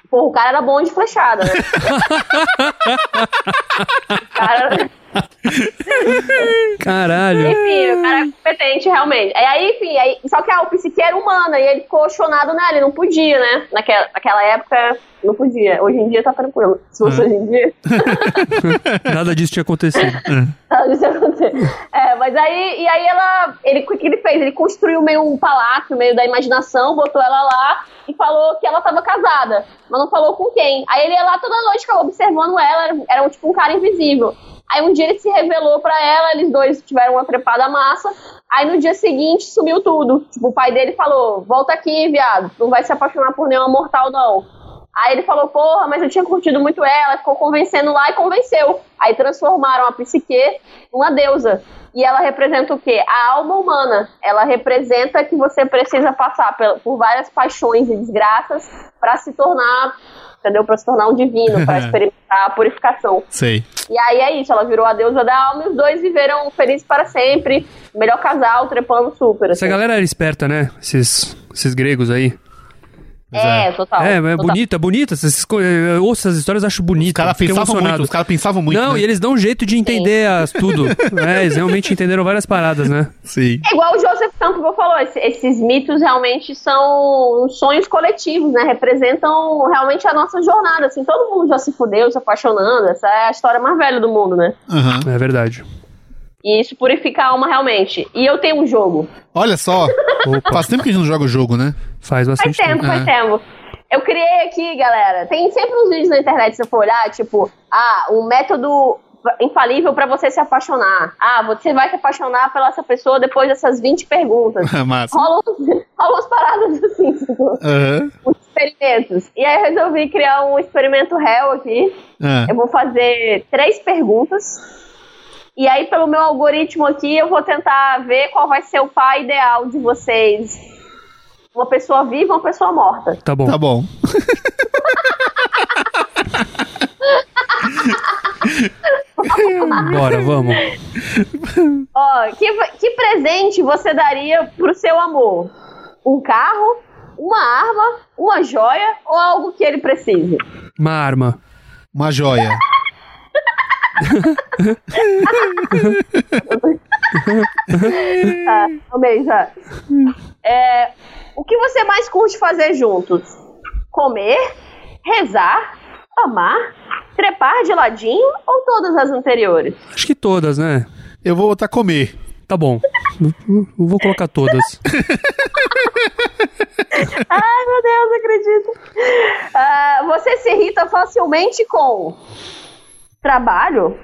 S3: Porra, o cara era bom de flechada, né? o cara...
S2: Caralho.
S3: Enfim, o cara é competente, realmente. E aí, enfim, aí, só que a psique era humana e ele ficou chonado nela, ele não podia, né? Naquela, naquela época, não podia. Hoje em dia tá tranquilo. Se fosse hoje em dia,
S2: Nada disso tinha acontecido.
S3: nada disso ia acontecer. É, mas aí, e aí ela, ele, o que ele fez? Ele construiu meio um palácio, meio da imaginação, botou ela lá e falou que ela tava casada, mas não falou com quem. Aí ele ia lá toda noite, ficava observando ela, era, era tipo um cara invisível. Aí um dia ele se revelou pra ela, eles dois tiveram uma trepada massa. Aí no dia seguinte sumiu tudo. Tipo, o pai dele falou: Volta aqui, viado, não vai se apaixonar por nenhuma mortal, não. Aí ele falou: Porra, mas eu tinha curtido muito ela, ficou convencendo lá e convenceu. Aí transformaram a psique numa deusa. E ela representa o quê? A alma humana. Ela representa que você precisa passar por várias paixões e desgraças pra se tornar, entendeu? Pra se tornar um divino, pra experimentar a purificação.
S1: Sei.
S3: E aí é isso, ela virou a deusa da alma e os dois viveram felizes para sempre. Melhor casal, trepando super.
S2: Essa
S3: assim.
S2: galera era esperta, né? Esses, esses gregos aí.
S3: É, total.
S2: É, é bonita, bonita. Essas, eu ouço essas histórias, acho bonito.
S1: Os caras pensavam muito, os caras pensavam muito.
S2: Não,
S1: né?
S2: e eles dão um jeito de entender as, tudo. é, eles realmente entenderam várias paradas, né?
S1: Sim.
S3: É igual o Joseph Campbell falou, esse- esses mitos realmente são sonhos coletivos, né? Representam realmente a nossa jornada, assim, todo mundo já se fudeu, se apaixonando, essa é a história mais velha do mundo, né?
S1: Aham.
S2: É verdade.
S3: E isso purifica a alma realmente. E eu tenho um jogo.
S1: Olha só.
S2: Opa,
S1: Faz tempo que a gente não joga o jogo, né?
S2: Faz
S3: Faz
S2: bastante
S3: tempo,
S2: tempo.
S3: faz
S1: É.
S3: tempo. Eu criei aqui, galera. Tem sempre uns vídeos na internet, se você for olhar, tipo, ah, um método infalível pra você se apaixonar. Ah, você vai se apaixonar pela essa pessoa depois dessas 20 perguntas.
S1: Massa.
S3: Rolam rolam umas paradas assim, tipo, uns experimentos. E aí eu resolvi criar um experimento réu aqui.
S1: Ah.
S3: Eu vou fazer três perguntas. E aí, pelo meu algoritmo aqui, eu vou tentar ver qual vai ser o pai ideal de vocês. Uma pessoa viva, uma pessoa morta.
S2: Tá bom.
S1: Tá bom.
S2: Bora, vamos.
S3: Ó, que, que presente você daria pro seu amor? Um carro, uma arma, uma joia ou algo que ele precise?
S2: Uma arma.
S1: Uma joia.
S3: Tá, amei já. É, o que você mais curte fazer juntos? Comer, rezar, amar, trepar de ladinho ou todas as anteriores?
S2: Acho que todas, né?
S1: Eu vou botar comer.
S2: Tá bom. Eu vou colocar todas.
S3: Ai, meu Deus, não acredito. Ah, você se irrita facilmente com trabalho,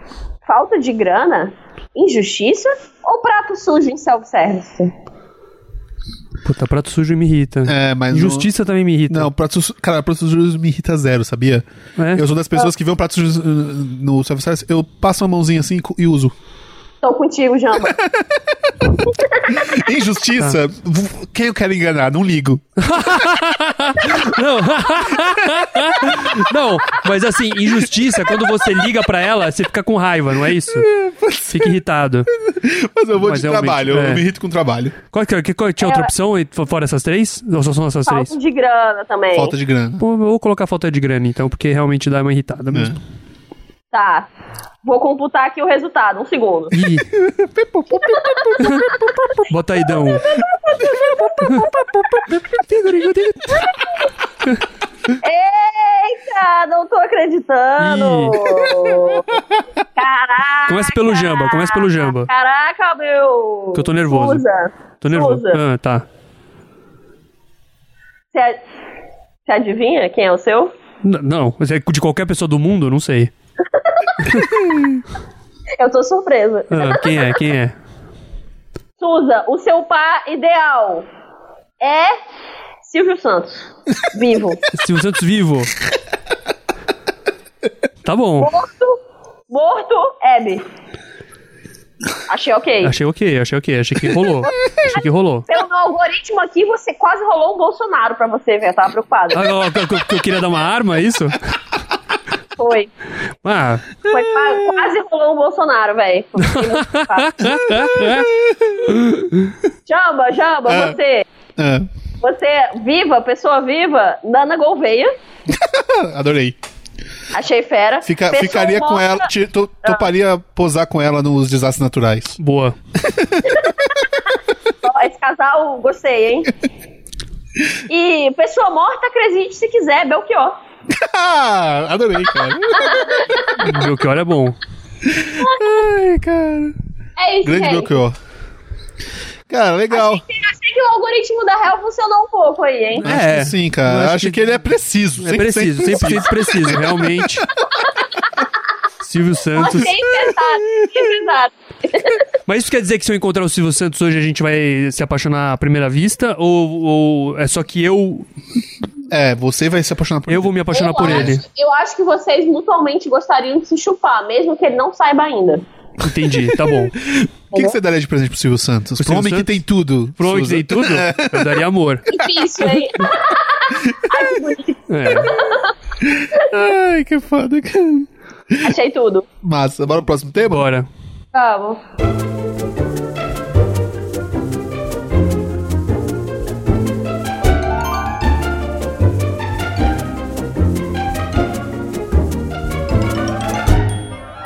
S3: falta de grana, injustiça ou prato sujo em self-service?
S2: Puta, prato sujo me irrita.
S1: É, mas.
S2: Injustiça também me irrita.
S1: Não, prato sujo. Cara, prato sujo me irrita zero, sabia?
S2: É?
S1: Eu sou das pessoas que vê um prato sujo uh, no self-service, eu passo a mãozinha assim e uso.
S3: Tô contigo, Jamba.
S1: Injustiça, quem eu quero enganar? Não ligo.
S2: Não. não, mas assim, injustiça, quando você liga pra ela, você fica com raiva, não é isso? Fica irritado.
S1: Mas eu vou
S2: Mas
S1: de trabalho,
S2: é.
S1: eu me irrito com trabalho.
S2: Qual, que, que- qual- tinha outra opção fora essas três? Ou só são essas três?
S3: Falta de grana também.
S1: Falta de grana.
S2: Pô, eu vou colocar falta de grana, então, porque realmente dá uma irritada mesmo.
S3: Tá. Vou computar aqui o resultado. Um segundo.
S2: Ih. Bota aí, Dão.
S3: Eita, não tô acreditando. Caraca.
S2: Começa pelo Jamba, começa pelo Jamba.
S3: Caraca, meu.
S2: Que eu tô nervoso.
S3: Suza.
S2: Tô nervoso.
S3: Suza.
S2: Ah, tá.
S3: Você ad- você adivinha quem é o seu?
S2: N- não, mas é de qualquer pessoa do mundo? Não sei.
S3: Eu tô surpresa.
S2: Ah, quem é? Quem é?
S3: Suza, o seu par ideal é Silvio Santos. Vivo.
S2: Silvio Santos vivo. Tá bom.
S3: Morto. Morto, Hebe. Achei ok.
S2: Achei ok, achei ok. Achei que rolou. Achei que rolou.
S3: Pelo meu algoritmo aqui, você quase rolou um Bolsonaro pra você ver. Eu tava preocupada.
S2: Ah, ó, que, que- que eu queria dar uma arma, é isso?
S3: Foi.
S2: Ah.
S3: Foi qua- quase rolou um Bolsonaro, velho. Jamba, Jamba,
S1: Ah.
S3: você.
S1: É.
S3: Você, viva, pessoa viva, Nana Gouveia.
S1: Adorei.
S3: Achei fera.
S1: Fica, ficaria com
S3: morta-
S1: ela, te- to- toparia posar com ela nos desastres naturais.
S2: Boa.
S3: Esse casal, gostei, hein? E pessoa morta, acredite se quiser, Belchior.
S1: Ah, Adorei, cara.
S2: Olha é bom.
S1: Ai, cara.
S3: É isso,
S1: Grande
S3: gente.
S1: Belchior. Cara, legal.
S3: Achei que o algoritmo da Real funcionou um pouco aí, hein?
S1: Acho
S2: É.
S1: que sim, cara.
S2: acho
S1: Acho,
S2: que-
S1: que... ele é preciso.
S2: É preciso, 100% preciso, realmente. Silvio Santos.
S3: Pesado, pesado.
S2: Mas isso quer dizer que se eu encontrar o Silvio Santos hoje a gente vai se apaixonar à primeira vista? Ou, ou é só que eu
S1: É, você vai se apaixonar por
S2: eu vou me apaixonar
S3: eu
S2: por
S3: acho,
S2: ele?
S3: Eu acho que vocês mutuamente gostariam de se chupar, mesmo que ele não saiba ainda.
S2: Entendi, tá bom.
S1: O que, que você daria de presente pro Silvio Santos? Pro
S2: Silvio
S1: homem que tem tudo.
S2: Pro homem que tem tudo, eu daria amor.
S3: Difícil, hein? Ai, que bonito.
S2: É,
S1: Ai, que foda, cara.
S3: Achei tudo.
S1: Massa. Bora pro próximo tema?
S2: bora.
S3: Vamos.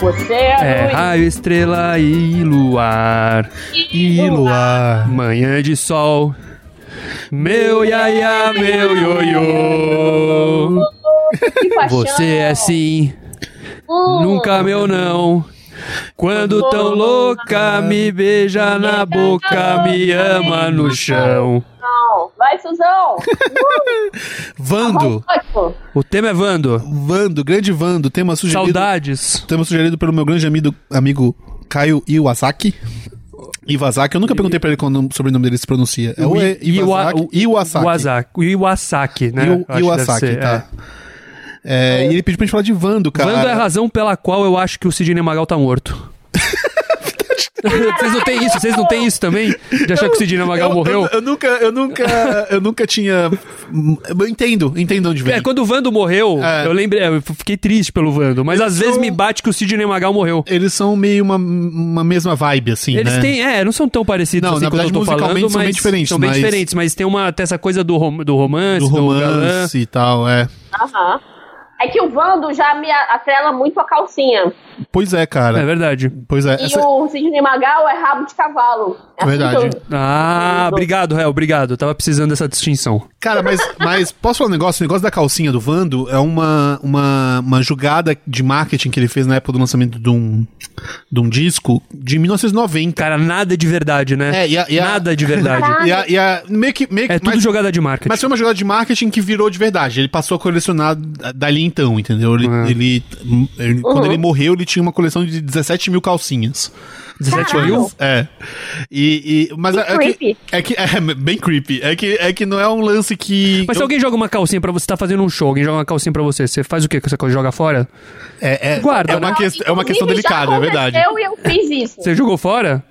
S3: Você é,
S2: É raio, estrela e luar.
S1: E luar.
S2: Manhã de sol. Meu iaia, meu ioiô. Você é sim,
S3: Hum,
S2: nunca meu não. Quando tão louca, me beija na boca, me ama no chão.
S3: Vai, Suzão.
S1: Vando.
S3: Ótimo.
S2: O tema é Vando.
S1: Vando, grande Vando. Tema sugerido.
S2: Saudades.
S1: Tema sugerido pelo meu grande amigo, amigo Caio Iwasaki. Iwasaki, eu nunca perguntei pra ele quando o sobrenome dele se pronuncia. É o
S2: I-
S1: Iwasaki.
S2: Iwa-
S1: Iwasaki.
S2: Iwasaki. Iwasaki, né? Deve
S1: Iwasaki, tá. É, E ele pediu pra gente falar de Vando, cara.
S2: Vando é a razão pela qual eu acho que o Sidney Magal tá morto. vocês não têm isso? Vocês não têm isso também? De achar que o Sidney Magal
S1: eu,
S2: morreu?
S1: Eu, eu nunca, eu nunca, eu nunca tinha. Eu entendo, entendo onde vem.
S2: É, quando o Vando morreu,
S1: É.
S2: eu lembrei, eu fiquei triste pelo Vando, mas às vezes
S1: são-
S2: me bate que o Sidney Magal morreu.
S1: Eles são meio uma, uma mesma vibe, assim,
S2: Eles
S1: né?
S2: têm, é, não são tão parecidos
S1: Não,
S2: assim
S1: na
S2: quando eu
S1: verdade,
S2: tô falando,
S1: musicalmente são
S2: mas
S1: bem diferentes,
S2: são bem
S1: mas-
S2: diferentes, mas tem uma tem essa coisa do, rom- do romance,
S1: Do
S2: do, galã.
S1: romance e tal, é.
S3: Aham. É que o Vando já me atrela muito a calcinha.
S1: Pois é, cara.
S2: É verdade.
S1: Pois é.
S3: E
S1: essa-
S3: o Sidney Magal é rabo de cavalo.
S1: Verdade.
S3: eu-
S2: Ah, obrigado, Réu, obrigado. Eu tava precisando dessa distinção.
S1: Cara, mas, mas posso falar um negócio? O negócio da calcinha do Vando é uma, uma, uma jogada de marketing que ele fez na época do lançamento de um, de um disco de 1990.
S2: Cara, nada de verdade, né?
S1: É, e a- e a-
S2: Nada de verdade.
S1: E a, e a- meio que. Meio, que-
S2: É tudo
S1: mas,
S2: jogada de marketing.
S1: mas foi uma jogada de marketing que virou de verdade. Ele passou a colecionar dali então, entendeu? Ele,
S2: É.
S1: ele- ele- quando ele morreu, ele tinha uma coleção de 17 mil calcinhas.
S2: 17
S3: Caralho.
S2: mil?
S1: É. E, e- mas
S3: Que
S1: é, é que,
S3: creepy.
S1: é que é bem creepy. É que, é que não é um lance que.
S2: Mas se
S1: eu-
S2: alguém joga uma calcinha pra você, tá fazendo um show, alguém joga uma calcinha pra você, você faz o quê? Você joga fora?
S1: é, é,
S2: Guarda,
S1: é uma,
S2: né?
S1: quest- é uma questão delicada, é verdade.
S3: aconteceu e eu fiz isso.
S2: Você jogou fora?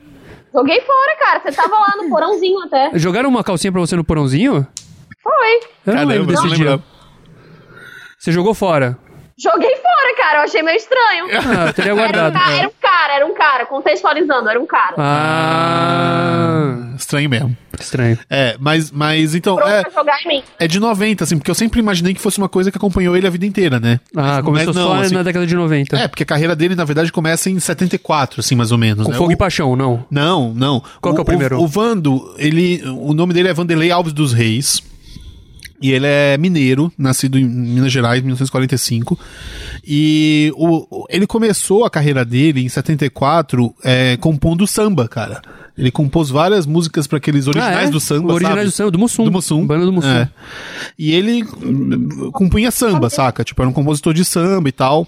S3: Joguei fora, cara. Você tava lá no porãozinho até.
S2: Jogaram uma calcinha pra você no porãozinho?
S3: Foi.
S2: Eu não
S1: Caramba,
S2: lembro desse
S1: não
S2: dia.
S1: lembro.
S2: Você jogou fora?
S3: Joguei fora, cara. Eu achei meio estranho.
S2: Ah, eu teria
S3: Era um,
S2: guardado.
S3: cara, era um cara, era um cara. Contextualizando, era um cara.
S2: Ah,
S1: Estranho mesmo.
S2: estranho.
S1: É, mas, mas então.
S3: Pronto
S1: É,
S3: pra jogar em mim.
S1: é de 90, assim, porque eu sempre imaginei que fosse uma coisa que acompanhou ele a vida inteira, né?
S2: Ah,
S1: Mas
S2: começou
S1: não,
S2: só
S1: assim,
S2: na década de 90.
S1: É, porque a carreira dele, na verdade, começa em 74, assim, mais ou menos.
S2: Com
S1: né?
S2: Fogo
S1: O-
S2: e Paixão, não.
S1: Não, não.
S2: Qual que é o primeiro?
S1: O, Vando, ele. O nome dele é Vanderlei Alves dos Reis. E ele é mineiro, nascido em Minas Gerais, em 1945. E o, o- ele começou a carreira dele em 74 é, compondo samba, cara. Ele compôs várias músicas para aqueles originais
S2: Ah, é?
S1: do samba,
S2: Originais
S1: sabe?
S2: do samba, do Mussum.
S1: Do Mussum.
S2: Banda do Mussum.
S1: É. E ele hum, compunha samba, saca? Tipo, era um compositor de samba e tal.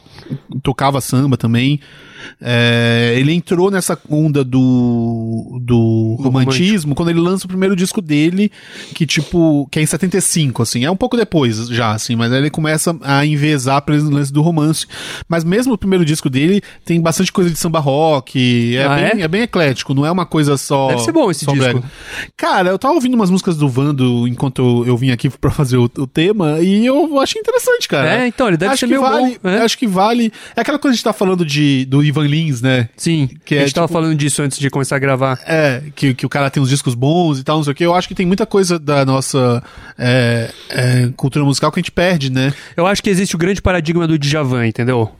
S1: Tocava samba também. É, ele entrou nessa onda do, do romantismo quando ele lança o primeiro disco dele, que tipo, que é em 75, assim, é um pouco depois já, assim, mas aí ele começa a envezar pra esse lance do romance. Mas mesmo o primeiro disco dele tem bastante coisa de samba rock, é,
S2: Ah,
S1: bem,
S2: é?
S1: é? bem eclético, não é uma coisa só.
S2: Deve ser bom esse disco.
S1: brega. Cara, eu tava ouvindo umas músicas do Vando enquanto eu vim aqui pra fazer o, o tema e eu achei interessante, cara.
S2: É, então, ele deve
S1: acho
S2: ser
S1: que
S2: meio
S1: vale,
S2: bom, é.
S1: Acho que vale. É aquela coisa que a gente tá falando de, do Ivan Lins, né?
S2: Sim,
S1: Que
S2: a
S1: é,
S2: gente tava
S1: tipo-
S2: falando disso antes de começar a gravar.
S1: É, que, que o cara tem uns discos bons e tal, não sei o que. Eu acho que tem muita coisa da nossa é, é, cultura musical que a gente perde, né?
S2: Eu acho que existe o grande paradigma do Djavan, entendeu?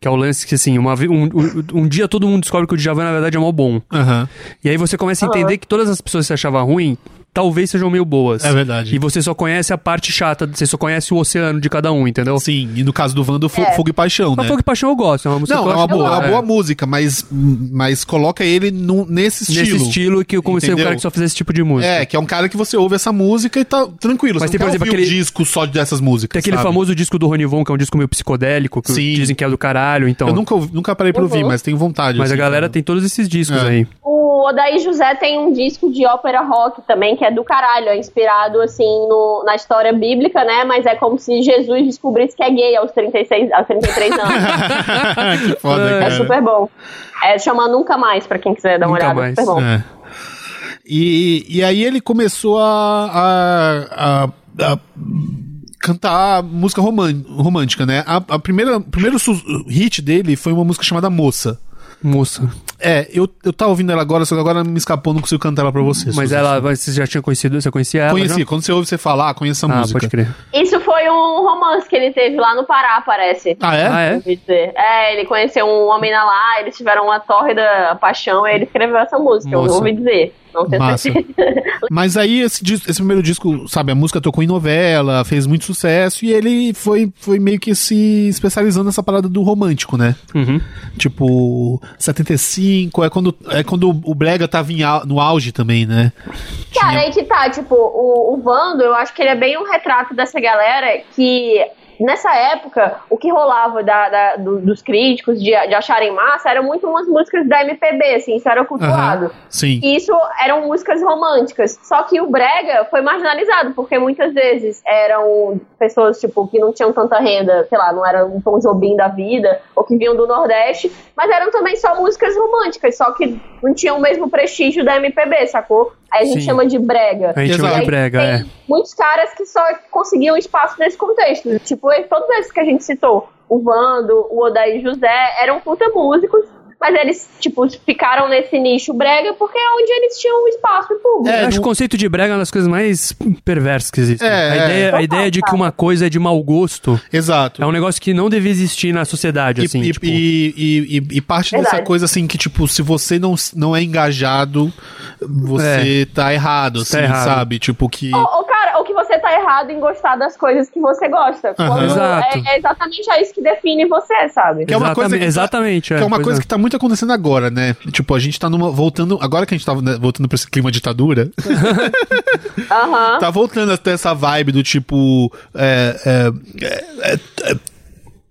S2: Que é o lance que, assim, uma, um, um, um dia todo mundo descobre que o Djavan, na verdade, é mó bom.
S1: Aham.
S2: E aí você começa a entender que todas as pessoas que você achava ruim, talvez sejam meio boas.
S1: É verdade.
S2: E você só conhece a parte chata, você só conhece o oceano de cada um, entendeu?
S1: Sim, e no caso do Vando, Fo-
S3: É.
S1: Fogo e Paixão,
S2: Mas
S1: né?
S2: Fogo e Paixão eu gosto, é uma música
S1: Não, é
S2: eu
S1: uma boa, é uma
S2: é.
S1: boa música, mas, mas coloca ele num- nesse estilo.
S2: Nesse estilo que eu comecei o
S1: Entendeu?
S2: cara que só faz esse tipo de música.
S1: É, que é um cara que você ouve essa música e tá tranquilo.
S2: Mas
S1: você
S2: tem,
S1: não
S2: por exemplo, aquele-
S1: um disco só dessas músicas.
S2: Tem aquele
S1: sabe?
S2: famoso disco do Ronivon, que é um disco meio psicodélico, que
S1: Sim.
S2: dizem que é do caralho, então.
S1: Eu nunca, nunca parei pra ouvir,
S3: Uhum.
S1: mas tenho vontade.
S2: Mas a
S1: assim,
S2: galera
S1: cara.
S2: tem todos esses discos
S1: É.
S2: aí.
S3: O Odaí José tem um disco de ópera rock também, que é do caralho, é inspirado, assim, no- na história bíblica, né? Mas é como se Jesus descobrisse que é gay aos, 36, aos 33 anos.
S1: que foda,
S2: É
S3: é
S1: cara.
S3: super bom. É, chama Nunca Mais, pra quem quiser dar uma
S2: Nunca
S3: olhada.
S2: Mais.
S3: Super bom.
S1: É. E, e aí ele começou a, a, a- a cantar música român- romântica, né? A, a primeira, o primeiro hit dele foi uma música chamada Moça.
S2: Moça.
S1: É, eu, eu tava ouvindo ela agora, só que agora me escapou, não consigo cantar ela pra vocês.
S2: Mas ela, você já tinha conhecido, você conhecia ela?
S1: Conheci,
S2: já?
S1: quando você ouve você falar, ah, conheço essa
S2: Ah,
S1: música.
S2: pode crer.
S3: Isso foi um romance que ele teve lá no Pará, parece.
S1: Ah, é?
S2: Ah, é?
S3: dizer. É, ele conheceu um homem na lá, eles tiveram uma tórrida paixão e ele escreveu essa música, eu
S2: Moça.
S3: ouvi dizer. Não tenho
S1: Massa.
S3: certeza.
S1: Mas aí esse, esse primeiro disco, sabe, a música tocou em novela, fez muito sucesso e ele foi, foi meio que se especializando nessa parada do romântico, né?
S2: Uhum.
S1: Tipo, 75, é quando, é quando o Brega tava em no auge também, né?
S3: Cara, aí que tá, tipo, o, o Vando, eu acho que ele é bem um retrato dessa galera que. Nessa época, o que rolava da, da- do- dos críticos de, de acharem massa eram muito umas músicas da MPB, assim, isso era cultuado.
S1: Aham, Sim.
S3: E isso eram músicas românticas. Só que o brega foi marginalizado, porque muitas vezes eram pessoas, tipo, que não tinham tanta renda, sei lá, não era um Tom Jobim da vida, ou que vinham do Nordeste, mas eram também só músicas românticas, só que não tinham o mesmo prestígio da MPB, sacou? Aí a gente
S2: Sim.
S3: chama de brega.
S2: A gente chama de brega, é.
S3: muitos caras que só conseguiam espaço nesse contexto. Tipo, todos esses que a gente citou, o Vando, o Odaí José, eram puta músicos, mas eles, tipo, ficaram nesse nicho brega porque é onde eles tinham um espaço público.
S1: É,
S2: eu acho o conceito de brega é uma das coisas mais perversas que existem.
S1: É,
S2: a,
S1: é.
S2: ideia, a ideia de que uma coisa é de mau gosto
S1: Exato.
S2: é um negócio que não devia existir na sociedade,
S1: E,
S2: assim.
S1: e,
S2: tipo,
S1: e, e- e- e parte dessa
S3: Verdade.
S1: coisa assim que, tipo, se você não, não é engajado, você tá errado, assim,
S2: Tá errado.
S1: sabe? Tipo, que.
S3: Ou, ou, cara, ou que você tá errado em gostar das coisas que você gosta. Quando
S2: Exato.
S3: É, é exatamente é isso que define você, sabe?
S1: Que é uma coisa que tá-
S2: exatamente,
S1: Que é uma coisa que tá muito acontecendo agora, né? Tipo, a gente tá numa. voltando. Agora que a gente tá né, voltando pra esse clima ditadura,
S3: Aham.
S1: tá voltando até essa vibe do tipo. É, é, é, é,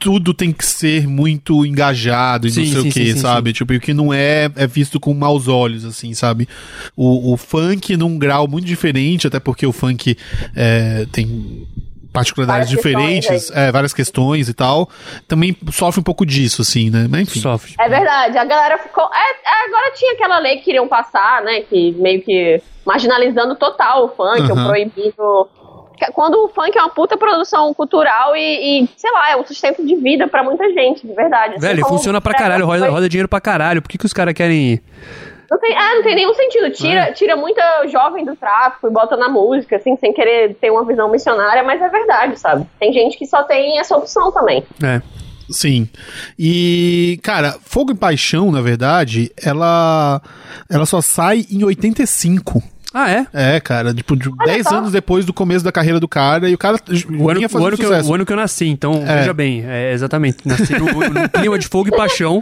S1: tudo tem que ser muito engajado e
S2: Sim,
S1: não sei
S2: sim,
S1: o que,
S2: sim, sim,
S1: sabe? Tipo, e o que não é, é visto com maus olhos, assim, sabe? O, o funk num grau muito diferente, até porque o funk é, tem particularidades
S3: Várias
S1: diferentes,
S3: questões
S1: é, várias questões e tal, também sofre um pouco disso, assim, né? Mas enfim.
S2: Sofre.
S3: É verdade, a galera ficou. É, é, agora tinha aquela lei que queriam passar, né? Que meio que marginalizando total o funk,
S1: Aham.
S3: ou proibindo. Quando o funk é uma puta produção cultural e, e, sei lá, é um sustento de vida pra muita gente, de verdade. Assim
S2: Velho, funciona pra
S3: brega
S2: caralho, roda, roda dinheiro pra caralho. Por que, que os caras querem.
S3: Não tem, é, não tem nenhum sentido. Tira,
S2: É.
S3: tira muita jovem do tráfico e bota na música, assim, sem querer ter uma visão missionária, mas é verdade, sabe? Tem gente que só tem essa opção também.
S2: É.
S1: Sim. E, cara, Fogo e Paixão, na verdade, ela ela só sai em 85.
S2: Ah, é?
S1: É, cara, tipo, de 10
S3: só.
S1: anos depois do começo da carreira do cara, e o cara
S2: O ano,
S1: vinha
S2: o, ano que eu, o ano que eu nasci, então,
S1: É.
S2: veja bem, é, exatamente. Nasci no, no clima de fogo e paixão.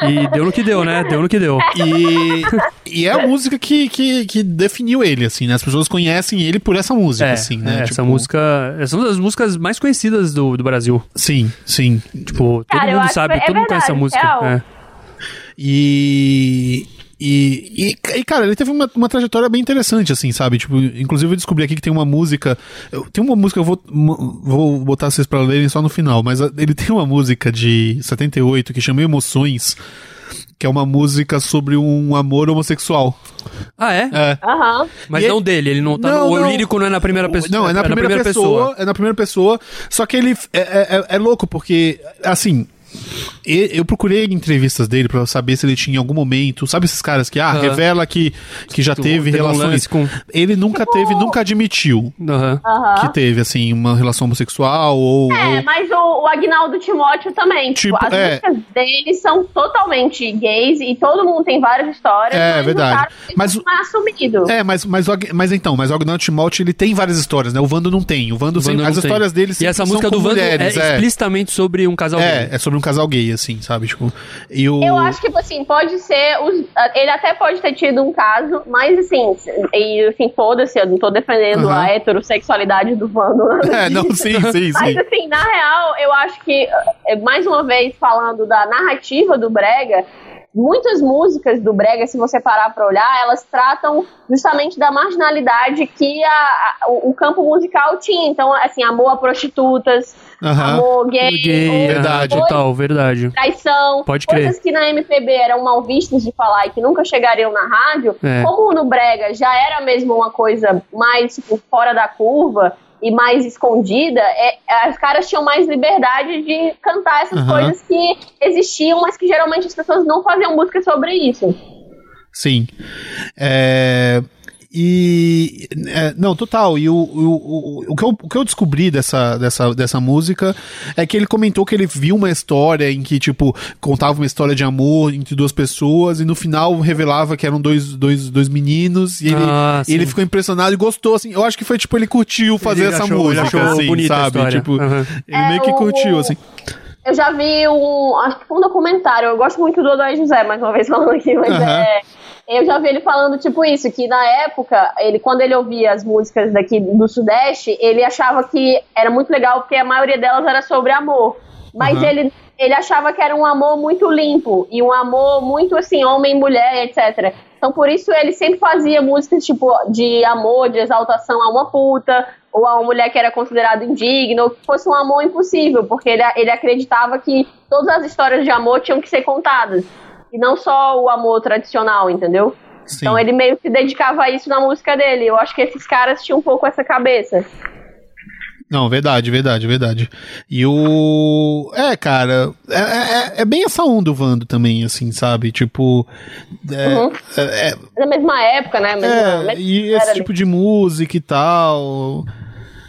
S1: É.
S2: E deu no que deu, né? Deu no que deu.
S1: E, e é a música que, que, que definiu ele, assim, né? As pessoas conhecem ele por essa música,
S2: É,
S1: assim, né?
S2: é, essa
S1: Tipo,
S2: música. Essa é uma das músicas mais conhecidas do, do Brasil.
S1: Sim, sim.
S2: Tipo, todo
S3: Cara,
S2: mundo sabe,
S3: que é
S2: todo mundo conhece essa
S3: verdade,
S2: música. É.
S1: E. E, e, e, cara, ele teve uma, uma trajetória bem interessante, assim, sabe? Tipo, inclusive eu descobri aqui que tem uma música. eu- Tem uma música, eu vou, vou botar vocês pra lerem só no final, mas a- ele tem uma música de 78 que chama Emoções, que é uma música sobre um amor homossexual.
S2: Ah, é?
S1: É.
S3: Aham.
S2: Mas
S1: E
S2: não
S1: ele-
S2: dele, ele não tá.
S1: Não,
S2: no,
S1: não.
S2: O lírico não é na primeira pessoa.
S1: Não, é na primeira, pessoa, É na primeira pessoa. Só que ele é, é, é- é louco, porque, assim. E- Eu procurei entrevistas dele pra saber se ele tinha em algum momento. Sabe esses caras que, ah,
S2: Aham.
S1: revela que, que já
S2: Tu-
S1: teve
S2: um
S1: relações.
S2: lance com-
S1: Ele nunca teve, nunca admitiu.
S2: Aham.
S1: que teve, assim, uma relação homossexual ou.
S3: É,
S1: ou-
S3: mas o, o Agnaldo Timóteo também. Tipo,
S1: Tipo,
S3: as
S1: é.
S3: músicas dele são totalmente gays e todo mundo tem várias histórias.
S1: É,
S3: mas
S1: verdade.
S3: O cara
S1: Mas o-
S3: não é assumido.
S1: É, mas, mas, mas então, mas o Agnaldo Timóteo ele tem várias histórias, né? O Vando não tem. O Vando,
S2: O Vando
S1: sempre-
S2: não
S1: as
S2: tem.
S1: histórias dele
S2: E essa música do Vando
S1: mulheres,
S2: é, explicitamente sobre um casal
S1: É,
S2: gay.
S1: é sobre um casal gay, assim, sabe? Tipo, e o...
S3: Eu acho que, tipo assim, pode ser. os- ele até pode ter tido um caso, mas assim, e assim, foda-se, eu não tô defendendo
S1: Aham.
S3: a heterossexualidade do Vando.
S1: É, não,
S3: disso.
S1: sim, sim,
S3: Mas
S1: sim.
S3: assim, na real, eu acho que, eh, mais uma vez, falando da narrativa do Brega, muitas músicas do Brega, se você parar pra olhar, elas tratam justamente da marginalidade que a- a- o, o campo musical tinha. Então, assim, amor a prostitutas,
S1: Aham.
S3: amor gay,
S2: Gay,
S1: Verdade.
S2: verdade, tal, verdade.
S3: traição,
S2: Pode crer.
S3: coisas que na MPB eram mal vistas de falar e que nunca chegariam na rádio,
S2: É.
S3: como no Brega já era mesmo uma coisa mais tipo, fora da curva e mais escondida, é, as caras tinham mais liberdade de cantar essas
S1: Aham.
S3: coisas que existiam, mas que geralmente as pessoas não faziam música sobre isso.
S1: Sim. É, E. é, não, total. E o, o, o, o, que eu, o que eu descobri dessa, dessa, dessa música é que ele comentou que ele viu uma história em que, tipo, contava uma história de amor entre duas pessoas e no final revelava que eram dois, dois, dois meninos e ele,
S2: Ah,
S1: ele ficou impressionado e gostou, assim. Eu acho que foi, tipo, ele curtiu fazer
S2: Ele
S1: essa
S2: achou- ele
S1: música,
S2: achou
S1: assim,
S2: bonita
S1: sabe? Tipo,
S2: Aham.
S1: ele
S3: É,
S1: meio que curtiu, assim.
S3: Eu já vi um. Acho que foi um documentário. Eu gosto muito do Odair José, mais uma vez falando aqui, mas
S1: Aham.
S3: é. Eu já vi ele falando, tipo, isso, que na época, ele, quando ele ouvia as músicas daqui do Sudeste, ele achava que era muito legal, porque a maioria delas era sobre amor. Mas
S1: Aham.
S3: ele, ele achava que era um amor muito limpo, e um amor muito assim, homem, mulher, etc. Então por isso ele sempre fazia músicas, tipo, de amor, de exaltação a uma puta, ou a uma mulher que era considerada indigna, ou que fosse um amor impossível, porque ele, ele acreditava que todas as histórias de amor tinham que ser contadas. E não só o amor tradicional, entendeu?
S1: Sim.
S3: Então ele meio que dedicava a isso na música dele. Eu acho que esses caras tinham um pouco essa cabeça.
S1: Não, verdade, verdade, verdade. E o. É, cara, é, é, é bem essa onda o Vando também, assim, sabe? Tipo. É,
S3: Uhum.
S1: é, é,
S3: Na mesma época, né? Mesma,
S1: é,
S3: mesma
S1: e esse
S3: ali.
S1: tipo de música e tal.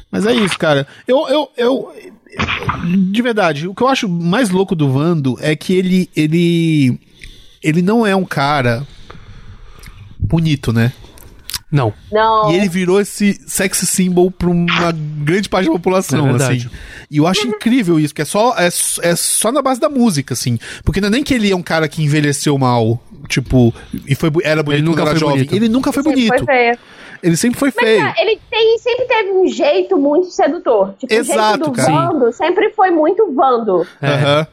S1: Mas é isso, cara. Eu, eu, eu. De verdade, o que eu acho mais louco do Vando é que ele. Ele. Ele não é um cara bonito, né?
S2: Não.
S3: Não.
S1: E ele virou esse sex symbol pra uma grande parte da população,
S2: É
S1: assim. E eu acho incrível isso, que é só, é, é só na base da música, assim. Porque não é nem que ele é um cara que envelheceu mal, tipo, e foi, era bonito
S2: Ele nunca
S1: quando era
S2: foi
S1: jovem.
S2: bonito.
S1: Ele nunca foi
S3: Sempre
S1: bonito.
S3: Foi feia.
S1: Ele sempre foi
S3: Mas
S1: feio.
S3: cara, ele tem, sempre teve um jeito muito sedutor. Tipo,
S1: Exato,
S3: o jeito do
S1: cara.
S3: Vando sempre foi muito Vando.
S2: É.
S1: Aham.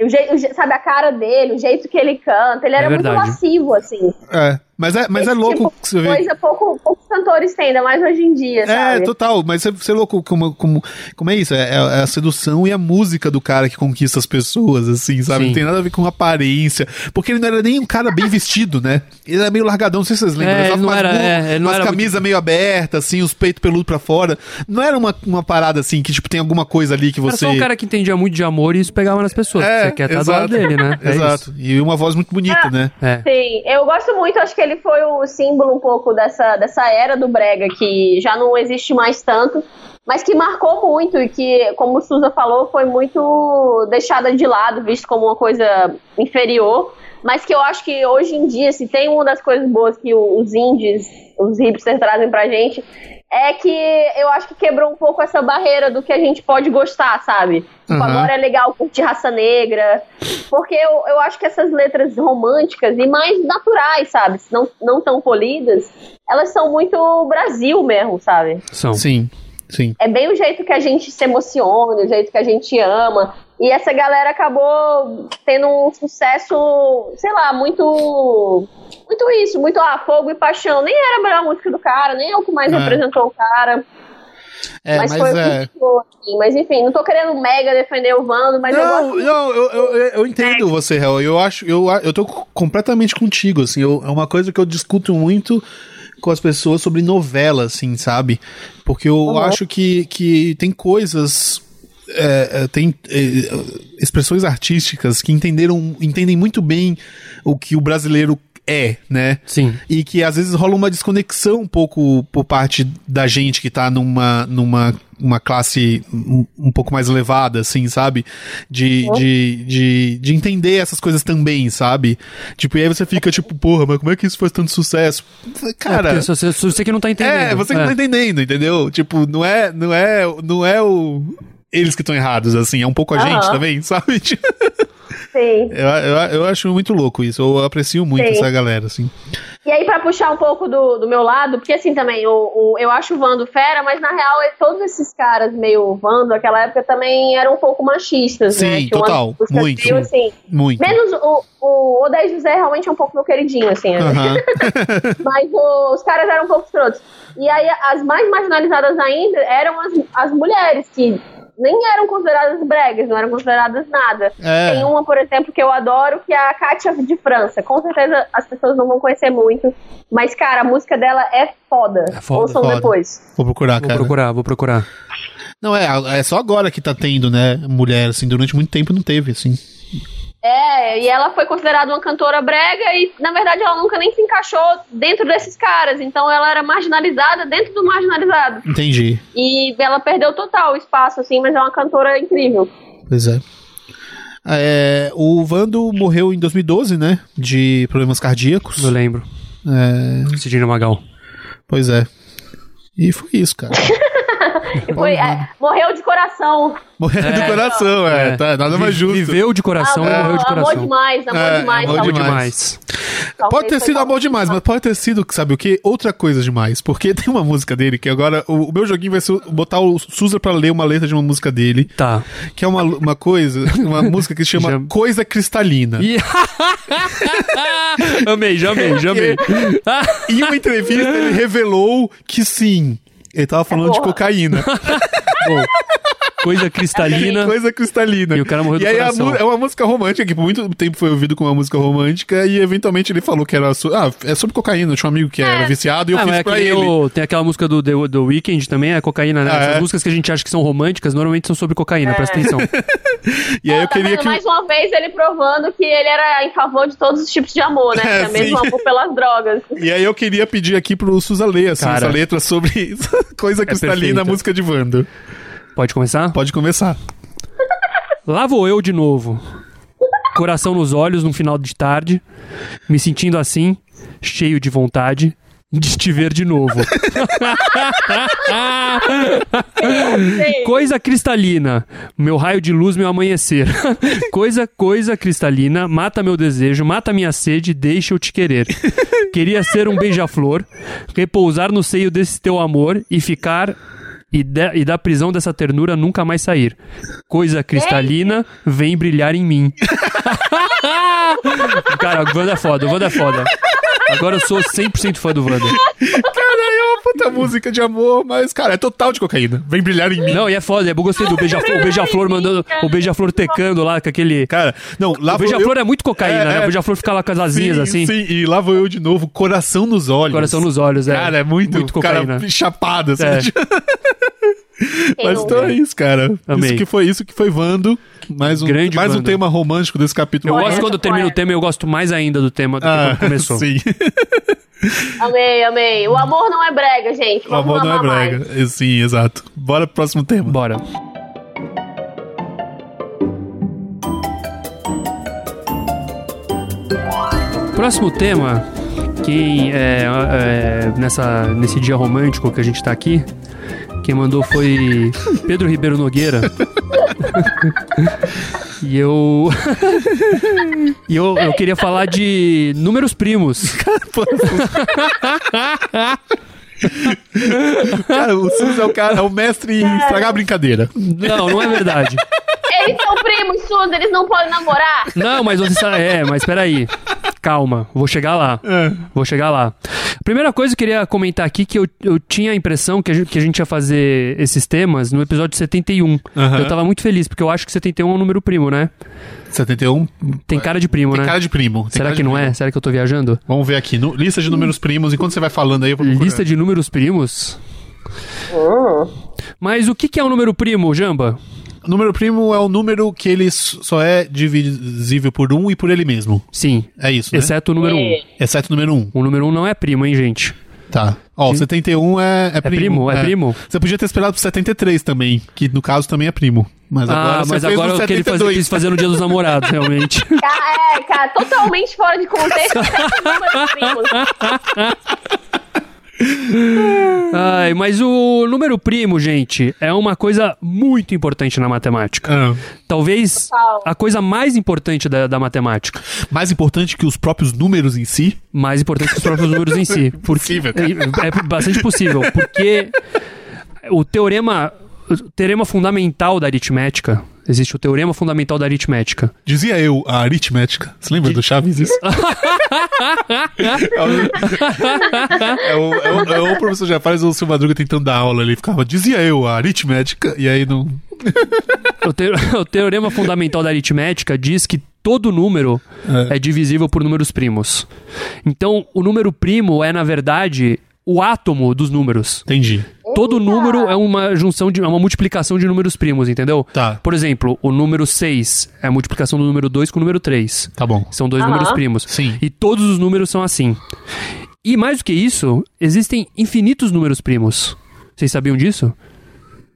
S3: O jeito, o je- sabe, a cara dele, o jeito que ele canta, ele era muito
S2: verdade.
S3: lascivo, assim.
S1: É. Mas é, mas é louco
S3: tipo
S1: que você vê.
S3: Coisa pouco, poucos cantores têm, ainda mais hoje em dia,
S1: É,
S3: sabe?
S1: total, mas você, você é louco como, como, como é isso? É, é a sedução e a música do cara que conquista as pessoas, assim, sabe?
S2: Sim.
S1: Não tem nada a ver com aparência. Porque ele não era nem um cara bem vestido, né? Ele era meio largadão, não sei se vocês lembram.
S2: É,
S1: Ele
S2: não era- é, ele não era
S1: camisa meio aberta, assim, os peitos peludos pra fora. Não era uma, uma parada assim que, tipo, tem alguma coisa ali que
S2: Era
S1: você.
S2: só um cara que entendia muito de amor e isso pegava nas pessoas.
S1: É,
S2: você quer estar do
S1: exato.
S2: lado dele, né? É
S1: Exato. E uma voz muito bonita, né?
S2: isso. É.
S3: Sim, eu gosto muito, acho que ele foi o símbolo um pouco dessa, dessa era do Brega, que já não existe mais tanto, mas que marcou muito e que, como o Suza falou, foi muito deixada de lado, visto como uma coisa inferior. Mas que eu acho que hoje em dia, se tem uma das coisas boas que os indies, os hipsters trazem pra gente, é que eu acho que quebrou um pouco essa barreira do que a gente pode gostar, sabe? Tipo,
S1: Uhum.
S3: agora é legal curtir raça negra. Porque eu, eu acho que essas letras românticas e mais naturais, sabe? Não, não tão polidas, elas são muito Brasil mesmo, sabe?
S2: São.
S1: Sim, sim.
S3: É bem o jeito que a gente se emociona, o jeito que a gente ama. E essa galera acabou tendo um sucesso, sei lá, muito. Muito isso, muito ah, fogo e paixão. Nem era a melhor música do cara, nem é o que mais
S1: É.
S3: representou o cara.
S1: É,
S3: mas,
S1: mas,
S3: foi
S1: é.
S3: ficou, assim. Mas enfim, não tô querendo mega defender o Vando, mas eu
S1: Não,
S3: gosto.
S1: não, eu, eu, eu- eu entendo você, Hel. Eu acho, eu, eu tô completamente contigo, assim. eu- é uma coisa que eu discuto muito com as pessoas sobre novela, assim, sabe? Porque eu
S3: Uhum.
S1: acho que, que tem coisas. é, é, tem é, expressões artísticas que entenderam, entendem muito bem o que o brasileiro é, né?
S2: Sim.
S1: E que às vezes rola uma desconexão um pouco por parte da gente que tá numa, numa uma classe um, um pouco mais elevada, assim, sabe? De, de, de, de entender essas coisas também, sabe? Tipo, e aí você fica tipo, porra, mas como é que isso faz tanto sucesso? Cara.
S2: É, você, você que não tá entendendo.
S1: É, você que não tá entendendo, entendeu? Tipo, não é, não é, não é o eles que estão errados, assim, é um pouco a
S3: Aham.
S1: gente também, sabe?
S3: Sim.
S1: eu, eu, eu acho muito louco isso, eu aprecio muito
S3: Sim.
S1: essa galera, assim.
S3: E aí, pra puxar um pouco do, do meu lado, porque assim também, o, o- eu acho o Vando fera, mas na real, é- todos esses caras meio Vando, naquela época, também eram um pouco machistas, né?
S1: Sim,
S3: Tinha umas
S1: total, muito.
S3: assim,
S1: Muito.
S3: Menos o, o Odair José realmente é um pouco meu queridinho, assim. né? Mas o- os caras eram um pouco escrotos. E aí, as mais marginalizadas ainda eram as, as mulheres, que nem eram consideradas bregas, não eram consideradas nada.
S1: É.
S3: Tem uma, por exemplo, que eu adoro, que é a Kátia de França. Com certeza as pessoas não vão conhecer muito. Mas, cara, a música dela é foda.
S2: É foda,
S3: Ouçam
S1: foda.
S3: depois.
S1: Vou procurar,
S2: Vou
S1: cara.
S2: procurar, vou procurar.
S1: Não, é, é só agora que tá tendo, né, mulher, assim, durante muito tempo não teve, assim.
S3: É, e ela foi considerada uma cantora brega e, na verdade, ela nunca nem se encaixou dentro desses caras. Então ela era marginalizada dentro do marginalizado.
S1: Entendi.
S3: E ela perdeu total o espaço, assim, mas é uma cantora incrível.
S1: Pois é. É, o Vando morreu em 2012, né? De problemas cardíacos.
S2: Eu lembro.
S1: É,
S2: Cidinha Magal.
S1: pois é. E foi isso, cara.
S3: Foi, é, morreu de coração.
S1: Morreu do coração, é. Tá, nada mais justo.
S2: Viveu de coração e morreu de coração.
S3: amor demais, amor
S1: É,
S3: demais.
S1: amor
S3: talvez.
S1: demais. Pode ter sido amor demais, mas pode ter sido, sabe o quê? Outra coisa demais. Porque tem uma música dele que agora. O, o meu joguinho vai ser botar o Suza pra ler uma letra de uma música dele.
S2: Tá.
S1: Que é uma, uma coisa, uma música que se chama
S2: Já-
S1: Coisa Cristalina.
S2: Amei, já amei, já amei.
S1: Em uma entrevista, ele revelou que sim. Ele tava falando de
S3: porra.
S1: cocaína.
S2: Bom, coisa cristalina.
S1: Coisa cristalina.
S2: E o cara morreu do
S1: E aí a
S2: coração.
S1: é uma música romântica que por muito tempo foi ouvido como uma música romântica e eventualmente ele falou que era so- ah, é sobre cocaína. Eu tinha um amigo que era viciado e eu
S2: Ah,
S1: fiz
S2: é
S1: pra ele.
S2: o- tem aquela música do The, do Weeknd também, é cocaína, né?
S1: Ah,
S2: Essas
S1: é?
S2: músicas que a gente acha que são românticas, normalmente são sobre cocaína, presta atenção.
S1: E aí eu
S3: Tá
S1: queria
S3: vendo?
S1: que
S3: Mais uma vez ele provando que ele era em favor de todos os tipos de amor, né?
S1: É,
S3: Também do amor pelas drogas.
S1: E aí eu queria pedir aqui pro Suza ler assim,
S2: Cara.
S1: essa letra sobre coisa cristalina,
S2: perfeita.
S1: a música de Wanda.
S2: Pode começar?
S1: Pode começar.
S2: Lá vou eu de novo. Coração nos olhos num final de tarde, me sentindo assim, cheio de vontade, de te ver de novo. Coisa cristalina, meu raio de luz, meu amanhecer. coisa, coisa cristalina, mata meu desejo, mata minha sede, deixa eu te querer. Queria ser um beija-flor, repousar no seio desse teu amor e ficar. E, da- e da prisão dessa ternura nunca mais sair. Coisa cristalina, vem brilhar em mim. Cara, o Wanda é foda, o Wanda é foda. Agora eu sou 100% fã do Wanda.
S1: É puta música de amor, mas, cara, é total de cocaína. Vem brilhar em mim.
S2: Não, e é foda, eu gostei do beija-flor, o beija-flor mandando, o beija-flor tecando lá com aquele...
S1: Cara, não, lá
S2: O beija-flor
S1: eu-
S2: é muito cocaína,
S1: É,
S2: né?
S1: é.
S2: O beija-flor fica lá com as asinhas
S1: sim,
S2: assim.
S1: Sim, e lá vou eu de novo, coração nos olhos.
S2: Coração nos olhos, é.
S1: Cara, é muito,
S2: Muito cocaína.
S1: cara chapado, assim.
S2: É.
S1: Mas então é isso, cara.
S2: Amei.
S1: Isso que foi isso que foi Vando. Mais um,
S2: Grande
S1: mais um tema romântico desse capítulo.
S2: Eu gosto quando termina o tema, eu gosto mais ainda do tema do que
S1: Ah,
S2: quando começou.
S1: Sim.
S3: Amei, amei. O amor não é brega, gente.
S1: O
S3: Vamos
S1: amor não é
S3: amar mais.
S1: brega. É, Sim, exato. Bora pro próximo tema.
S2: Bora. Próximo tema, quem é, é, nessa, nesse dia romântico que a gente tá aqui, quem mandou foi Pedro Ribeiro Nogueira. e eu. e eu, eu queria falar de números primos.
S1: Cara, o Sus é o cara, é o mestre em estragar a brincadeira.
S2: Não, não é verdade.
S3: Eles são primos, Suzy, eles não podem namorar.
S2: Não, mas você sabe. É, mas peraí. Calma, vou chegar lá.
S1: É.
S2: Vou chegar lá. Primeira coisa que eu queria comentar aqui que eu, eu tinha a impressão que a, gente, que a gente ia fazer esses temas no episódio 71.
S1: Aham.
S2: Eu tava muito feliz, porque eu acho que 71 é um número primo, né?
S1: 71.
S2: Tem cara de primo,
S1: Tem
S2: né?
S1: cara de primo. Tem
S2: Será que não
S1: primo.
S2: é? Será que eu tô viajando?
S1: Vamos ver aqui. no- lista de números primos. Enquanto você vai falando aí, eu vou procurar.
S2: Lista de números primos?
S3: Hum.
S2: Mas o que, que é um número primo, Jamba?
S1: Número primo é o número que ele só é divisível por um e por ele mesmo.
S2: Sim,
S1: É isso, né?
S2: exceto o número 1.
S3: É.
S1: Exceto o número um.
S2: O número 1 não é primo, hein, gente?
S1: Tá. Ó, o 71 é, é primo.
S2: primo? É primo?
S1: Você podia ter esperado pro 73 também, que no caso também é primo. Mas agora
S2: ah, mas agora eu queria fazer,
S1: 72.
S2: quis fazer no dia dos namorados, realmente.
S3: É, cara, totalmente fora de contexto. Números primos.
S2: Ai, mas o número primo, gente, é uma coisa muito importante na matemática.
S1: Ah,
S2: Talvez a coisa mais importante da, da matemática.
S1: mais importante que os próprios números em si.
S2: Mais importante que os próprios números em si. Porque, é, é bastante possível. Porque o teorema, o teorema fundamental da aritmética. Existe o teorema fundamental da aritmética.
S1: Dizia eu, a aritmética. Você lembra do Chaves isso? é, o, é, o, é, o, é o professor Jafar ou o seu Madruga tentando dar aula ali. Ficava, dizia eu, a aritmética. E aí não.
S2: O, te- o teorema fundamental da aritmética diz que todo número
S1: É.
S2: é. divisível por números primos. Então, o número primo é, na verdade, o átomo dos números.
S1: Entendi.
S2: Todo número é uma junção de é uma multiplicação de números primos, entendeu?
S1: Tá.
S2: Por exemplo, o número 6 é a multiplicação do número 2 com o número 3.
S1: Tá bom.
S2: São dois
S3: Aham.
S2: números primos.
S1: Sim.
S2: E todos os números são assim. E mais do que isso, existem infinitos números primos. Vocês sabiam disso?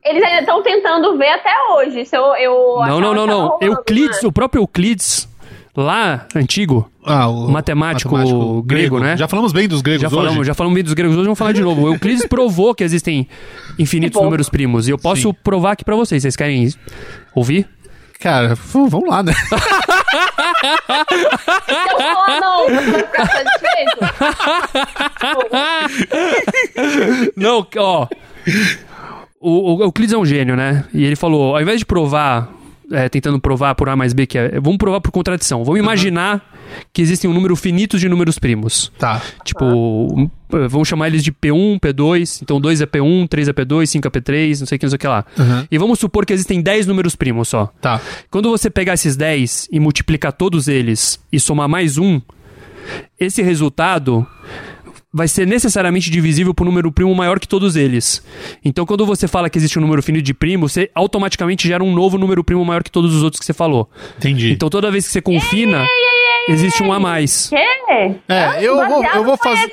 S3: Eles ainda estão tentando ver até hoje. Se eu, eu
S2: não, não, não, não.
S3: rolando,
S2: Euclides,
S3: né?
S2: o próprio Euclides, lá, antigo,
S1: Ah, o
S2: Matemático grego, né?
S1: Já falamos bem dos gregos
S2: já
S1: hoje.
S2: falamos, já falamos bem dos gregos, hoje vamos falar de novo. O Euclides provou que existem infinitos
S3: Que
S2: números primos. E eu posso
S1: Sim.
S2: provar aqui pra vocês. Vocês querem ouvir?
S1: Cara, vamos lá, né?
S3: Se eu falar não, ficar satisfeito?
S2: Não, ó. O, o Euclides é um gênio, né? E ele falou: ao invés de provar, é, tentando provar por A mais B, que é. Vamos provar por contradição. Vamos imaginar que existem um número finito de números primos.
S1: Tá.
S2: Tipo, eh, vamos chamar eles de P1, P2. Então 2 é P1, 3 é P2, 5 é P3, não sei o que, não sei o que lá.
S1: Uhum.
S2: E vamos supor que existem 10 números primos só.
S1: Tá.
S2: Quando você pegar esses 10 e multiplicar todos eles e somar mais um, esse resultado vai ser necessariamente divisível por um número primo maior que todos eles. Então, quando você fala que existe um número finito de primo, você automaticamente gera um novo número primo maior que todos os outros que você falou.
S1: Entendi.
S2: Então, toda vez que você confina, existe um a mais.
S3: Quê?
S1: É, eu vou- eu vou fazer-.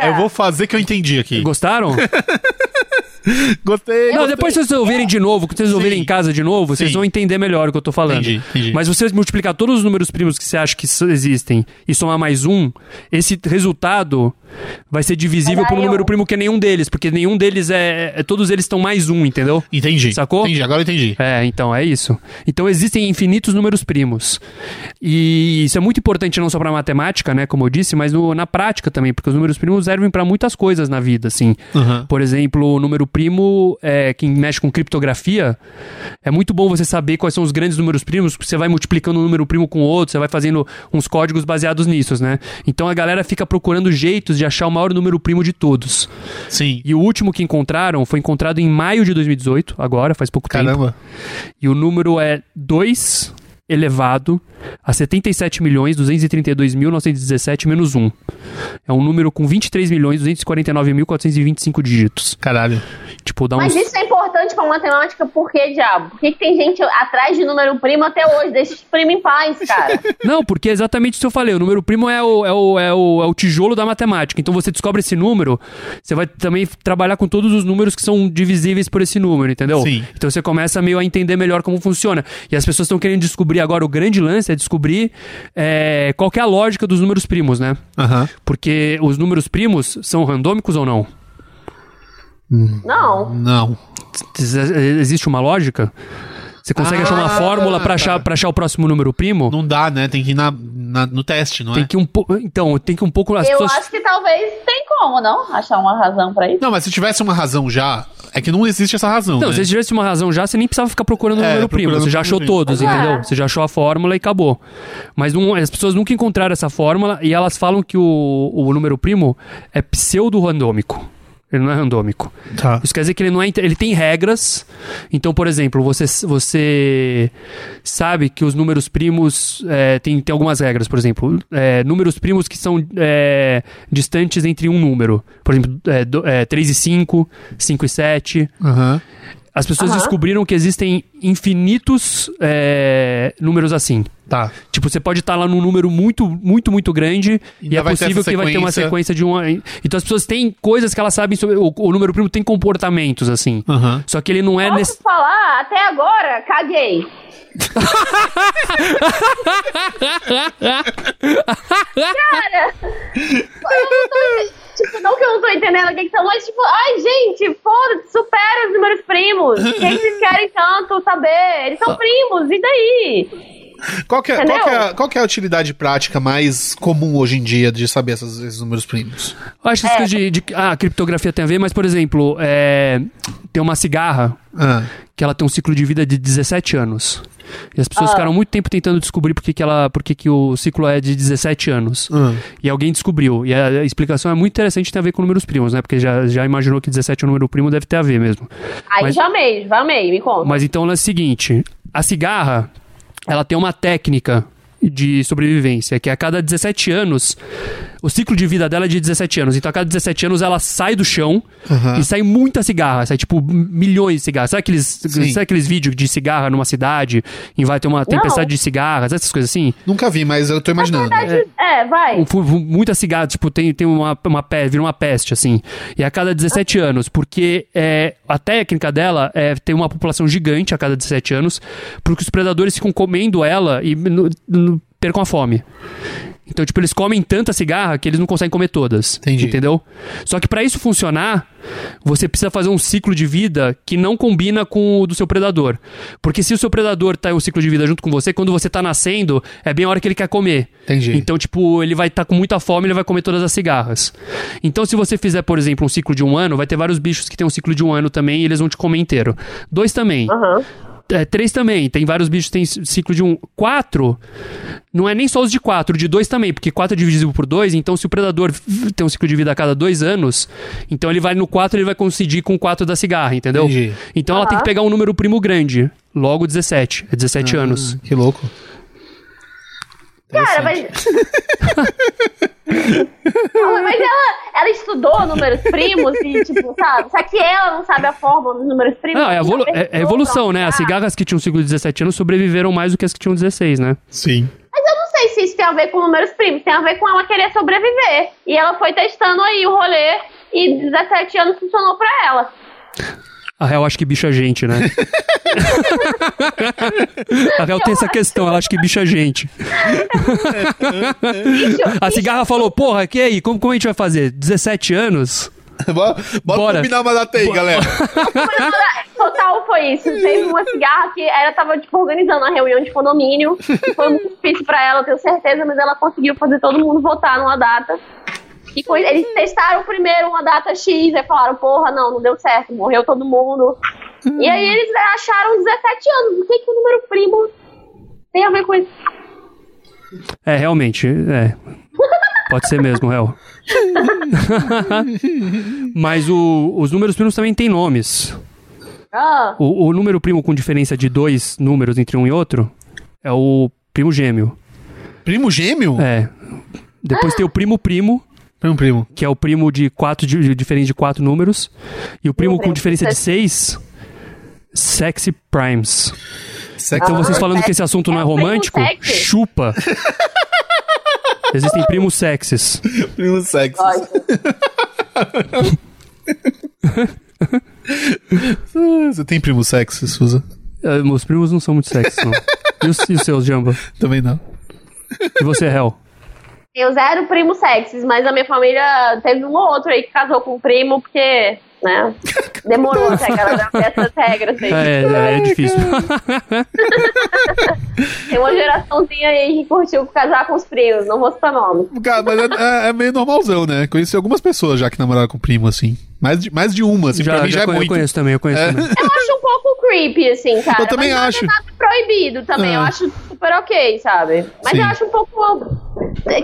S1: É, eu vou fazer que eu entendi aqui.
S2: Gostaram?
S1: Gostei.
S2: Não,
S1: gostei.
S2: depois vocês ouvirem de novo, quando vocês
S1: Sim.
S2: ouvirem em casa de novo, vocês
S1: Sim.
S2: vão entender melhor o que eu tô falando.
S1: Entendi, entendi.
S2: Mas se vocês multiplicar todos os números primos que você acha que existem e somar mais um, esse resultado vai ser divisível por um
S3: aí
S2: número
S3: eu-
S2: primo que é nenhum deles, porque nenhum deles é, é- Todos eles estão mais um, entendeu?
S1: Entendi.
S2: Sacou?
S1: Entendi, agora eu entendi.
S2: É, então, é isso. Então existem infinitos números primos. E isso é muito importante não só pra matemática, né, como eu disse, mas no- na prática também, porque os números primos servem pra muitas coisas na vida, assim.
S1: Aham.
S2: Por exemplo, o número primo, é, quem mexe com criptografia, é muito bom você saber quais são os grandes números primos, porque você vai multiplicando um número primo com outro, você vai fazendo uns códigos baseados nisso, né? Então a galera fica procurando jeitos de achar o maior número primo de todos.
S1: Sim.
S2: E o último que encontraram foi encontrado em maio de 2018, agora, faz pouco tempo.
S1: Caramba.
S2: E o número é 2 elevado a 77 milhões 232.917 menos 1. É um número com 23 milhões 249.425 dígitos.
S1: Caralho.
S2: Tipo, dá
S3: Mas
S2: uns...
S3: isso é importante pra matemática, por que, diabo? Por que, que tem gente atrás de número primo até hoje? Deixa os primos em paz, cara.
S2: Não, porque é exatamente isso que eu falei. O número primo é o, é, o, é, o, é o tijolo da matemática. Então você descobre esse número, você vai também trabalhar com todos os números que são divisíveis por esse número, entendeu?
S1: Sim.
S2: Então você começa meio a entender melhor como funciona. E as pessoas estão querendo descobrir agora, o grande lance é descobrir é, qual que é a lógica dos números primos, né?
S1: Aham.
S2: Porque os números primos são randômicos ou não?
S3: Não.
S1: Não.
S2: Ex- Existe uma lógica? Você consegue
S1: Ah,
S2: achar uma fórmula pra
S1: tá.
S2: achar, pra achar o próximo número primo?
S1: Não dá, né? Tem que ir na, na- no teste, não
S2: Tem
S1: é?
S2: que um pouco. Então, tem que um pouco. As
S3: Eu
S2: pessoas.
S3: acho que talvez tem como, não? Achar uma razão pra isso.
S1: Não, mas se tivesse uma razão já, é que não existe essa razão.
S2: Não,
S1: né?
S2: se tivesse uma razão já, você nem precisava ficar procurando o
S1: É,
S2: número primo. Você já
S1: o
S2: achou
S1: primo.
S2: todos,
S3: É.
S2: entendeu? Você já achou a fórmula e acabou. Mas não- as pessoas nunca encontraram essa fórmula e elas falam que o, o número primo é pseudo-randômico. Ele não é randômico.
S1: Tá.
S2: Isso quer dizer que ele não é. Ele tem regras. Então, por exemplo, você, você sabe que os números primos. É, tem, tem algumas regras, por exemplo. é, números primos que são é, distantes entre um número. Por exemplo, é, do- é, 3 e 5, 5 e 7.
S1: Aham.
S2: As pessoas
S3: Aham.
S2: descobriram que existem infinitos é, números assim.
S1: Tá.
S2: Tipo, você pode estar lá num número muito, muito, muito grande
S1: Ainda
S2: e é possível que vai ter uma
S1: sequência.
S2: de uma. Então as pessoas têm coisas que elas sabem sobre. O, o número primo tem comportamentos, assim.
S1: Aham.
S2: Só que ele não é
S3: Posso
S2: nesse.
S3: falar? Até agora, caguei. Cara, eu não tô. Tipo, não que eu não tô entendendo o que que são, mas tipo, ai, gente, foda-se, supera os números primos. O que que vocês querem tanto saber? Eles são primos, e daí?
S1: Qual, que é, qual, que é, qual que é a utilidade prática mais comum hoje em dia de saber essas- esses números primos?
S2: Eu acho que
S3: É.
S2: de, de. Ah, criptografia tem a ver, mas, por exemplo, é, tem uma cigarra
S1: Ah,
S2: que ela tem um ciclo de vida de 17 anos. E as pessoas
S3: Ah.
S2: ficaram muito tempo tentando descobrir por que, que, ela, por que, que o ciclo é de 17 anos.
S1: ah.
S2: E alguém descobriu. E a, a explicação é muito interessante tem a ver com números primos, né? Porque já, já imaginou que 17 é um número primo, deve ter a ver mesmo.
S3: Aí
S2: Mas-
S3: já amei, já amei, me conta.
S2: Mas então é o seguinte: a cigarra, ela tem uma técnica de sobrevivência, que a cada 17 anos, o ciclo de vida dela é de 17 anos. Então a cada 17 anos ela sai do chão
S1: Aham.
S2: e sai muita cigarra, sai tipo milhões de cigarras. Sabe aqueles,
S1: Sim.
S2: sabe aqueles vídeos de cigarra numa cidade e vai ter uma tempestade de cigarras, essas coisas assim?
S1: Nunca vi, mas eu tô imaginando.
S3: É, vai.
S2: Um muita cigarra, tipo, tem, tem uma, uma peste, vira uma peste, assim. E a cada 17 anos, porque é, a técnica dela é ter uma população gigante a cada 17 anos, porque os predadores ficam comendo ela e no- no- percam a fome. Então, tipo, eles comem tanta cigarra que eles não conseguem comer todas.
S1: Entendi.
S2: Entendeu? Só que pra isso funcionar, você precisa fazer um ciclo de vida que não combina com o do seu predador. Porque se o seu predador tá em um ciclo de vida junto com você, quando você tá nascendo, é bem a hora que ele quer comer.
S1: Entendi.
S2: Então, tipo, ele vai estar com muita fome, ele vai comer todas as cigarras. Então, se você fizer, por exemplo, um ciclo de um ano, vai ter vários bichos que tem um ciclo de um ano também e eles vão te comer inteiro. Dois também.
S3: Aham.
S2: É, três também. Tem vários bichos que tem ciclo de um. Quatro. Não é nem só os de quatro, de dois também, porque quatro é divisível por dois, então se o predador tem um ciclo de vida a cada dois anos, então ele vai no quatro ele vai coincidir com o quatro da cigarra, entendeu?
S1: Entendi.
S2: Então ela tem que pegar um número primo grande. Logo 17. É 17 anos.
S1: Que louco.
S3: Cara, mas. Não, mas ela, ela estudou números primos e, tipo, sabe? Só que ela não sabe a fórmula dos números primos.
S2: Não, é, evolu- é- é evolução, né? As cigarras que tinham ciclo de 17 anos sobreviveram mais do que as que tinham 16, né?
S1: Sim.
S3: Mas eu não sei se isso tem a ver com números primos. Tem a ver com ela querer sobreviver. E ela foi testando aí o rolê e 17 anos funcionou pra ela.
S2: A real, acho que bicho é gente, né? A Hel tem essa questão, ela acha que bicho é gente. A cigarra falou, porra, que aí, como, como a gente vai fazer? 17 anos?
S1: Bora, bora
S2: Bora.
S1: combinar uma data aí, galera.
S3: Total foi isso. Teve uma cigarra que ela tava, tipo, organizando uma reunião de condomínio. Foi muito difícil pra ela, eu tenho certeza, mas ela conseguiu fazer todo mundo votar numa data. E foi- eles testaram primeiro uma data X, aí falaram, porra, não, não deu certo, morreu todo mundo. E aí eles acharam 17 anos. O que, que o número primo tem a ver com isso?
S2: É, realmente, é. Pode ser mesmo, Hel. Mas o- os números primos também têm nomes.
S3: Ah,
S2: O, o número primo com diferença de dois números entre um e outro é o primo gêmeo.
S1: Primo gêmeo?
S2: É. Depois tem o primo primo,
S1: Primo, primo.
S2: que é o primo de quatro de, de- diferente de quatro números. E o primo com diferença de
S3: sexy.
S2: seis, sexy primes.
S1: Sexo.
S2: Então vocês falando que esse assunto não é
S3: É
S2: romântico,
S3: sexy.
S2: chupa. Existem primos sexys.
S1: Primo sexo.
S3: gosto.
S1: Ah, Você tem primo sexo, Suza?
S2: Eh, meus primos não são muito sexys, não. E os, e os seus, Jamba?
S1: Também não.
S2: E você, Hel?
S3: Eu zero primos sexys, mas a minha família teve um ou outro aí que casou com um primo, porque, né, demorou até a galera ter essas regras aí.
S2: É, é, é difícil.
S3: Tem uma geraçãozinha aí que curtiu casar com os primos, não vou citar nome.
S1: Cara, mas é, é- é meio normalzão, né? Conheci algumas pessoas já que namoraram com primo, assim. Mais de, mais de uma, assim, pra
S2: já
S1: mim já,
S2: já
S1: é
S2: conhe-
S1: muito.
S2: conheço também, eu conheço
S1: É.
S2: também.
S3: Eu acho um pouco creepy, assim, cara.
S1: Eu também
S3: mas nada-
S1: acho.
S3: Nada proibido também,
S1: É.
S3: eu acho super ok, sabe? Mas
S1: Sim.
S3: eu acho um pouco.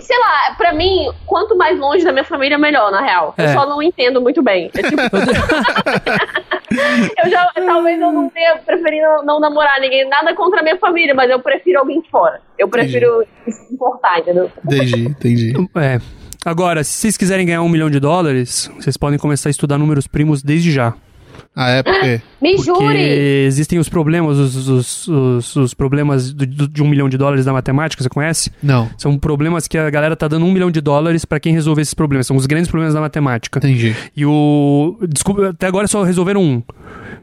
S3: Sei lá, pra mim, quanto mais longe da minha família, melhor, na real.
S2: É.
S3: Eu só não entendo muito bem. É tipo, eu já, talvez eu não tenha preferido não namorar ninguém, nada contra a minha família, mas eu prefiro alguém de fora. Eu prefiro se importar, entendeu?
S1: Entendi, entendi.
S2: É. Agora, se vocês quiserem ganhar um milhão de dólares, vocês podem começar a estudar números primos desde já.
S1: Ah, é porque.
S3: Me
S2: Porque
S3: jure!
S2: existem os problemas, os, os, os, os problemas do- do- de um milhão de dólares da matemática, você conhece?
S1: Não,
S2: São problemas que a galera tá dando um milhão de dólares pra quem resolver esses problemas. São os grandes problemas da matemática.
S1: entendi.
S2: E o. Desculpa, até agora só resolveram um.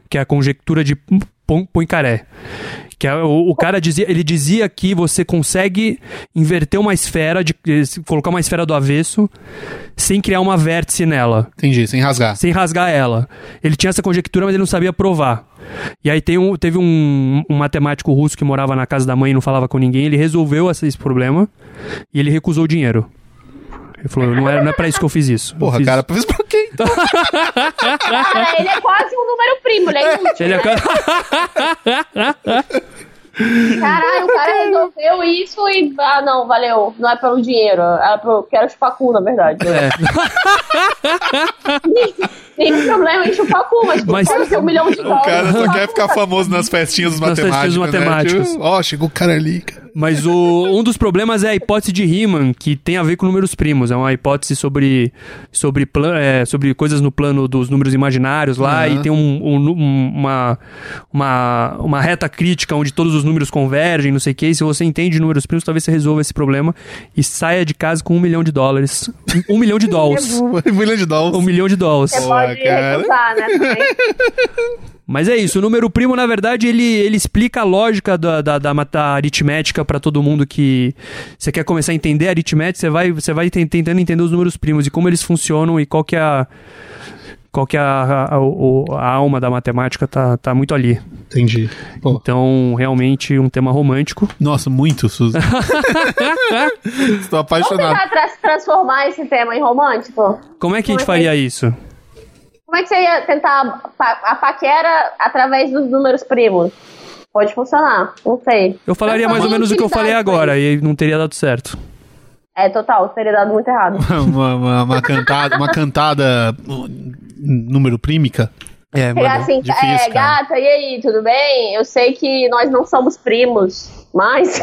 S2: Que é a conjectura de Poincaré. Que é, o, o cara dizia, ele dizia que você consegue inverter uma esfera, de, eh, colocar uma esfera do avesso, sem criar uma vértice nela
S1: Entendi, sem rasgar.
S2: sem rasgar ela. Ele tinha essa conjectura, mas ele não sabia provar. E aí tem um, teve um, um matemático russo que morava na casa da mãe e não falava com ninguém. Ele resolveu esse esse problema e ele recusou o dinheiro. Ele falou, não é, não é pra isso que eu fiz isso.
S1: Porra,
S2: fiz-
S1: cara, fez pra quem?
S3: Cara, ele é quase um número primo, ele é inútil.
S2: Ele é...
S3: Caralho, o cara resolveu isso e. Ah, não, valeu. Não é pelo dinheiro. É pelo. Quero chupar cu, na verdade.
S2: É.
S3: Nenhum problema em chupar cu, mas,
S2: Mas-
S3: quero ter um milhão de
S1: O
S3: dólares.
S1: cara só quer ficar famoso nas festinhas dos
S2: Nas festinhas
S1: matemáticos.
S2: dos
S1: né?
S2: matemáticos.
S1: Tipo, Ó, chegou o cara ali, cara.
S2: Mas o, um dos problemas é a hipótese de Riemann, que tem a ver com números primos. É uma hipótese sobre, sobre, plan, é, sobre coisas no plano dos números imaginários lá,
S1: Aham.
S2: e tem um, um um- uma, uma, uma reta crítica onde todos os números convergem, não sei o que. E se você entende números primos, talvez você resolva esse problema e saia de casa com um milhão de dólares. Um, milhão de dólares.
S1: Um milhão de dólares.
S2: Um milhão de dólares.
S3: Você
S1: Boa,
S3: pode
S1: cara.
S3: recusar, né?
S2: Mas é isso, o número primo, na verdade, ele, ele explica a lógica da, da, da, da aritmética para todo mundo que você quer começar a entender a aritmética, você vai, você vai ten- tentando entender os números primos e como eles funcionam e qual que é a. Qual que é a, a, o- a alma da matemática tá, tá muito ali.
S1: Entendi. Pô,
S2: Então, realmente, um tema romântico.
S1: nossa, muito, Suzy. Estou
S3: Vamos
S1: apaixonado.
S3: tentar tra- transformar esse tema em romântico?
S2: Como é que a gente
S3: Como é que
S2: faria isso?
S3: Como é que você ia tentar a paquera através dos números primos? Pode funcionar, não sei.
S2: Eu falaria mais ou menos o que eu falei agora e não teria dado certo.
S3: É, total, teria dado muito errado.
S1: Uma, uma, uma cantada, uma cantada número prímica.
S2: É,
S3: Chegar assim,
S1: difícil,
S3: é,
S1: cara.
S3: gata, e aí, tudo bem? Eu sei que nós não somos primos, mas.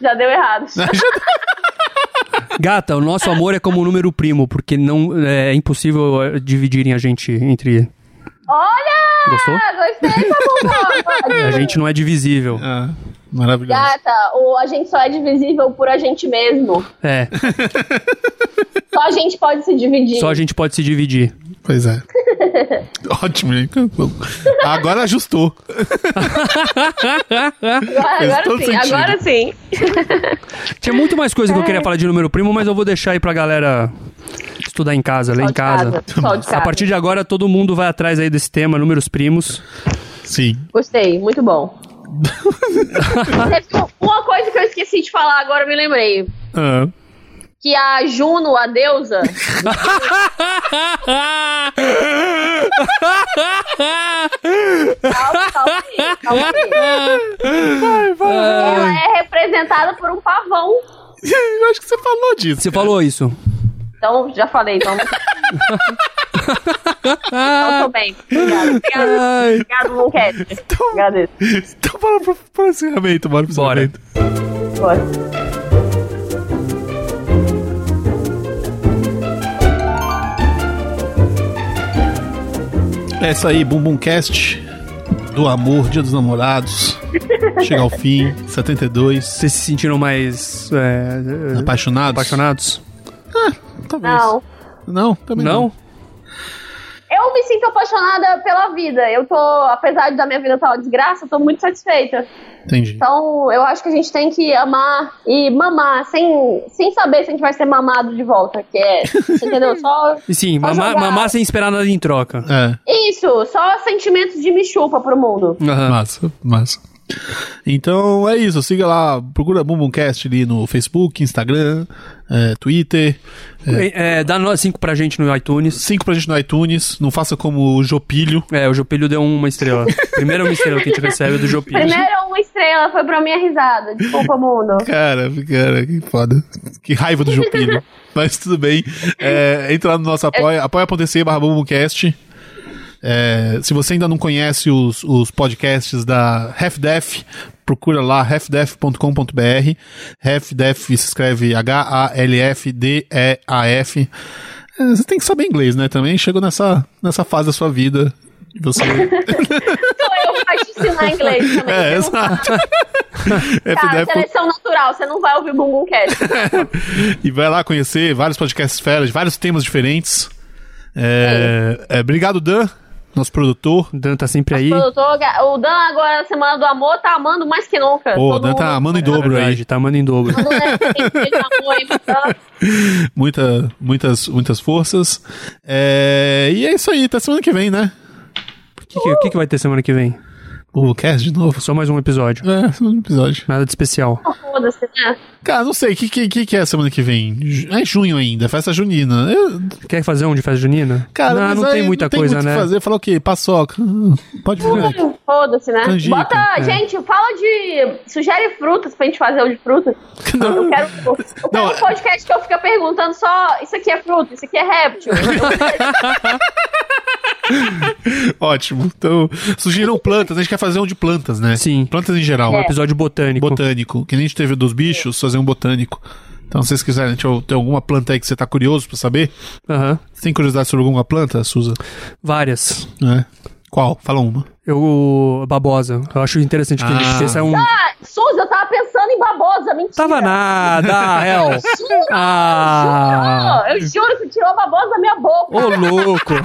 S3: Já deu errado.
S2: Gata, o nosso amor é como um número primo, porque não é impossível eh, dividirem a gente entre.
S3: Olha!
S2: Gostou?
S3: Gostei, tá bom,
S2: A gente não é divisível.
S1: Ah, maravilhoso.
S3: Gata, o, a gente só é divisível por a gente mesmo.
S2: É,
S3: Só a gente pode se dividir.
S2: só a gente pode se dividir.
S1: Pois é. Ótimo, gente. Agora ajustou.
S3: Agora, agora sim,
S1: sentido.
S3: agora sim.
S2: Tinha muito mais coisa que eu queria falar de número primo, mas eu vou deixar aí pra galera estudar em casa, ler em casa.
S3: De
S2: A
S3: casa.
S2: partir de agora, todo mundo vai atrás aí desse tema, números primos.
S1: Sim.
S3: Gostei, muito bom. Uma coisa que eu esqueci de falar, agora eu me lembrei.
S1: Ah.
S3: Que a Juno, a deusa, calma, calma aí, calma aí. Ela é representada por um pavão.
S1: Eu acho que você falou disso.
S2: Você falou isso.
S3: Então, já falei, então. então tô bem.
S2: Ai.
S3: obrigado, Mooncat.
S1: Então,
S3: Agradeço.
S1: então bora pro, pro encerramento, bora pro
S2: Bora.
S1: encerramento.
S3: Bora.
S1: É isso aí, Bumbumcast do amor, Dia dos Namorados. Chega ao fim, 72.
S2: Vocês se sentiram mais é,
S1: Apaixonados?
S2: apaixonados?
S1: Talvez.
S3: Não.
S1: Não, também não.
S2: Não?
S3: Eu me sinto apaixonada pela vida. Eu tô, apesar da minha vida estar uma desgraça, eu tô muito satisfeita.
S1: Entendi.
S3: Então, eu acho que a gente tem que amar e mamar, sem, sem saber se a gente vai ser mamado de volta. Que é, entendeu? Só.
S2: E sim,
S3: Só
S2: mamar, mamar sem esperar nada em troca.
S1: É,
S3: Isso, só sentimentos de me chupa pro mundo.
S2: Aham.
S1: massa, massa. Então é isso, siga lá, procura Bumbumcast ali no Facebook, Instagram, é, Twitter.
S2: É, dá 5 pra gente no iTunes.
S1: Cinco pra gente no iTunes, não faça como o Jopilho.
S2: É, o Jopilho deu uma estrela. Primeiro uma estrela que a gente recebe é do Jopilho.
S3: Primeiro, uma estrela foi pra minha risada. Desculpa, mundo.
S1: Cara, cara, que foda. Que raiva do Jopilho. Mas tudo bem. É, entra lá no nosso apoia, apoia.se barra Bumbumcast. É, se você ainda não conhece os, os podcasts da HalfDef, procura lá halfdef.com.br. HalfDef se escreve H-A-L-F-D-E-A-F. É, você tem que saber inglês, né? Também chegou nessa, nessa fase da sua vida. Você.
S3: Sou eu pra te ensinar inglês também.
S1: é, exato.
S3: Tá,
S1: HalfDef
S3: seleção natural, você não vai ouvir Bumbum Cast.
S1: e vai lá conhecer vários podcasts feras, vários temas diferentes. É, é, obrigado, Dan, nosso produtor.
S2: O Dan tá sempre aí.
S3: Produtor, o Dan agora, na Semana do Amor, tá amando mais que nunca.
S1: Pô, o Dan tá
S3: mundo
S1: amando em dobro aí.
S2: Verdade, tá amando em dobro.
S3: Um aí pro Dan.
S1: Muita, muitas, muitas forças. É, e é isso aí, até semana que vem, né?
S2: O que, que- que que vai ter semana que vem?
S1: O cast de novo.
S2: Só mais um episódio.
S1: É, segundo episódio.
S2: Nada de especial.
S3: Foda-se, né?
S1: Cara, não sei, o que, que, que é semana que vem? É junho ainda, festa junina. Eu-
S2: Quer fazer um de festa junina?
S1: cara,
S2: não,
S1: mas
S2: não
S1: aí
S2: tem muita
S1: não tem
S2: coisa,
S1: muito
S2: né?
S1: que fazer. Falar o quê? Paçoca. Pode vir.
S3: Foda-se, né?
S1: Canjica,
S3: Bota,
S1: é.
S3: gente, fala de. Sugere frutas pra gente fazer o de fruta. Eu quero, eu quero
S1: Não,
S3: um podcast que eu fica perguntando só: isso aqui é fruta, isso aqui é réptil.
S1: Ótimo. Então, surgiram plantas. A gente quer fazer um de plantas, né?
S2: Sim.
S1: Plantas em geral.
S2: Um
S3: É.
S2: episódio botânico.
S1: Botânico. Que nem a gente teve dos bichos, fazer um botânico. Então, se vocês quiserem, tem alguma planta aí que você tá curioso pra saber?
S2: Aham.
S1: Você tem curiosidade sobre alguma planta, Suza?
S2: Várias.
S1: É. Qual? Fala uma.
S2: Eu. Babosa. Eu acho interessante que
S1: Ah.
S2: a gente esse é um.
S3: ah, Suza, eu tava pensando em babosa, mentira.
S2: Tava nada, Hel. Ah.
S3: Oh, eu juro que tirou a babosa da minha boca.
S2: Ô, louco.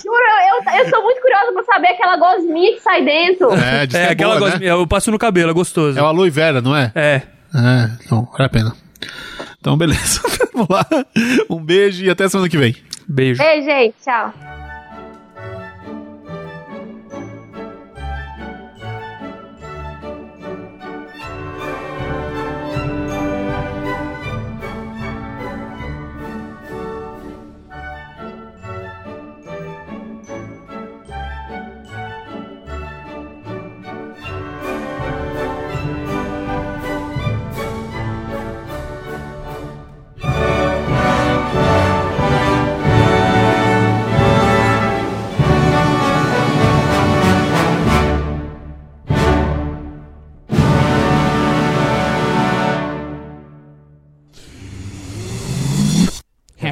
S3: Juro, eu, eu sou muito curiosa pra saber aquela gosminha que sai dentro.
S1: É, que
S2: É,
S1: é
S2: aquela
S1: boa,
S2: coisa.
S1: né?
S2: Eu passo no cabelo, é gostoso.
S1: É o aloe vera, não é?
S2: É.
S1: É, então, vale a pena. Então, beleza. Vamos lá. Um beijo e até semana que vem.
S2: Beijo.
S3: Beijo, gente. Tchau.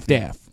S4: Staff.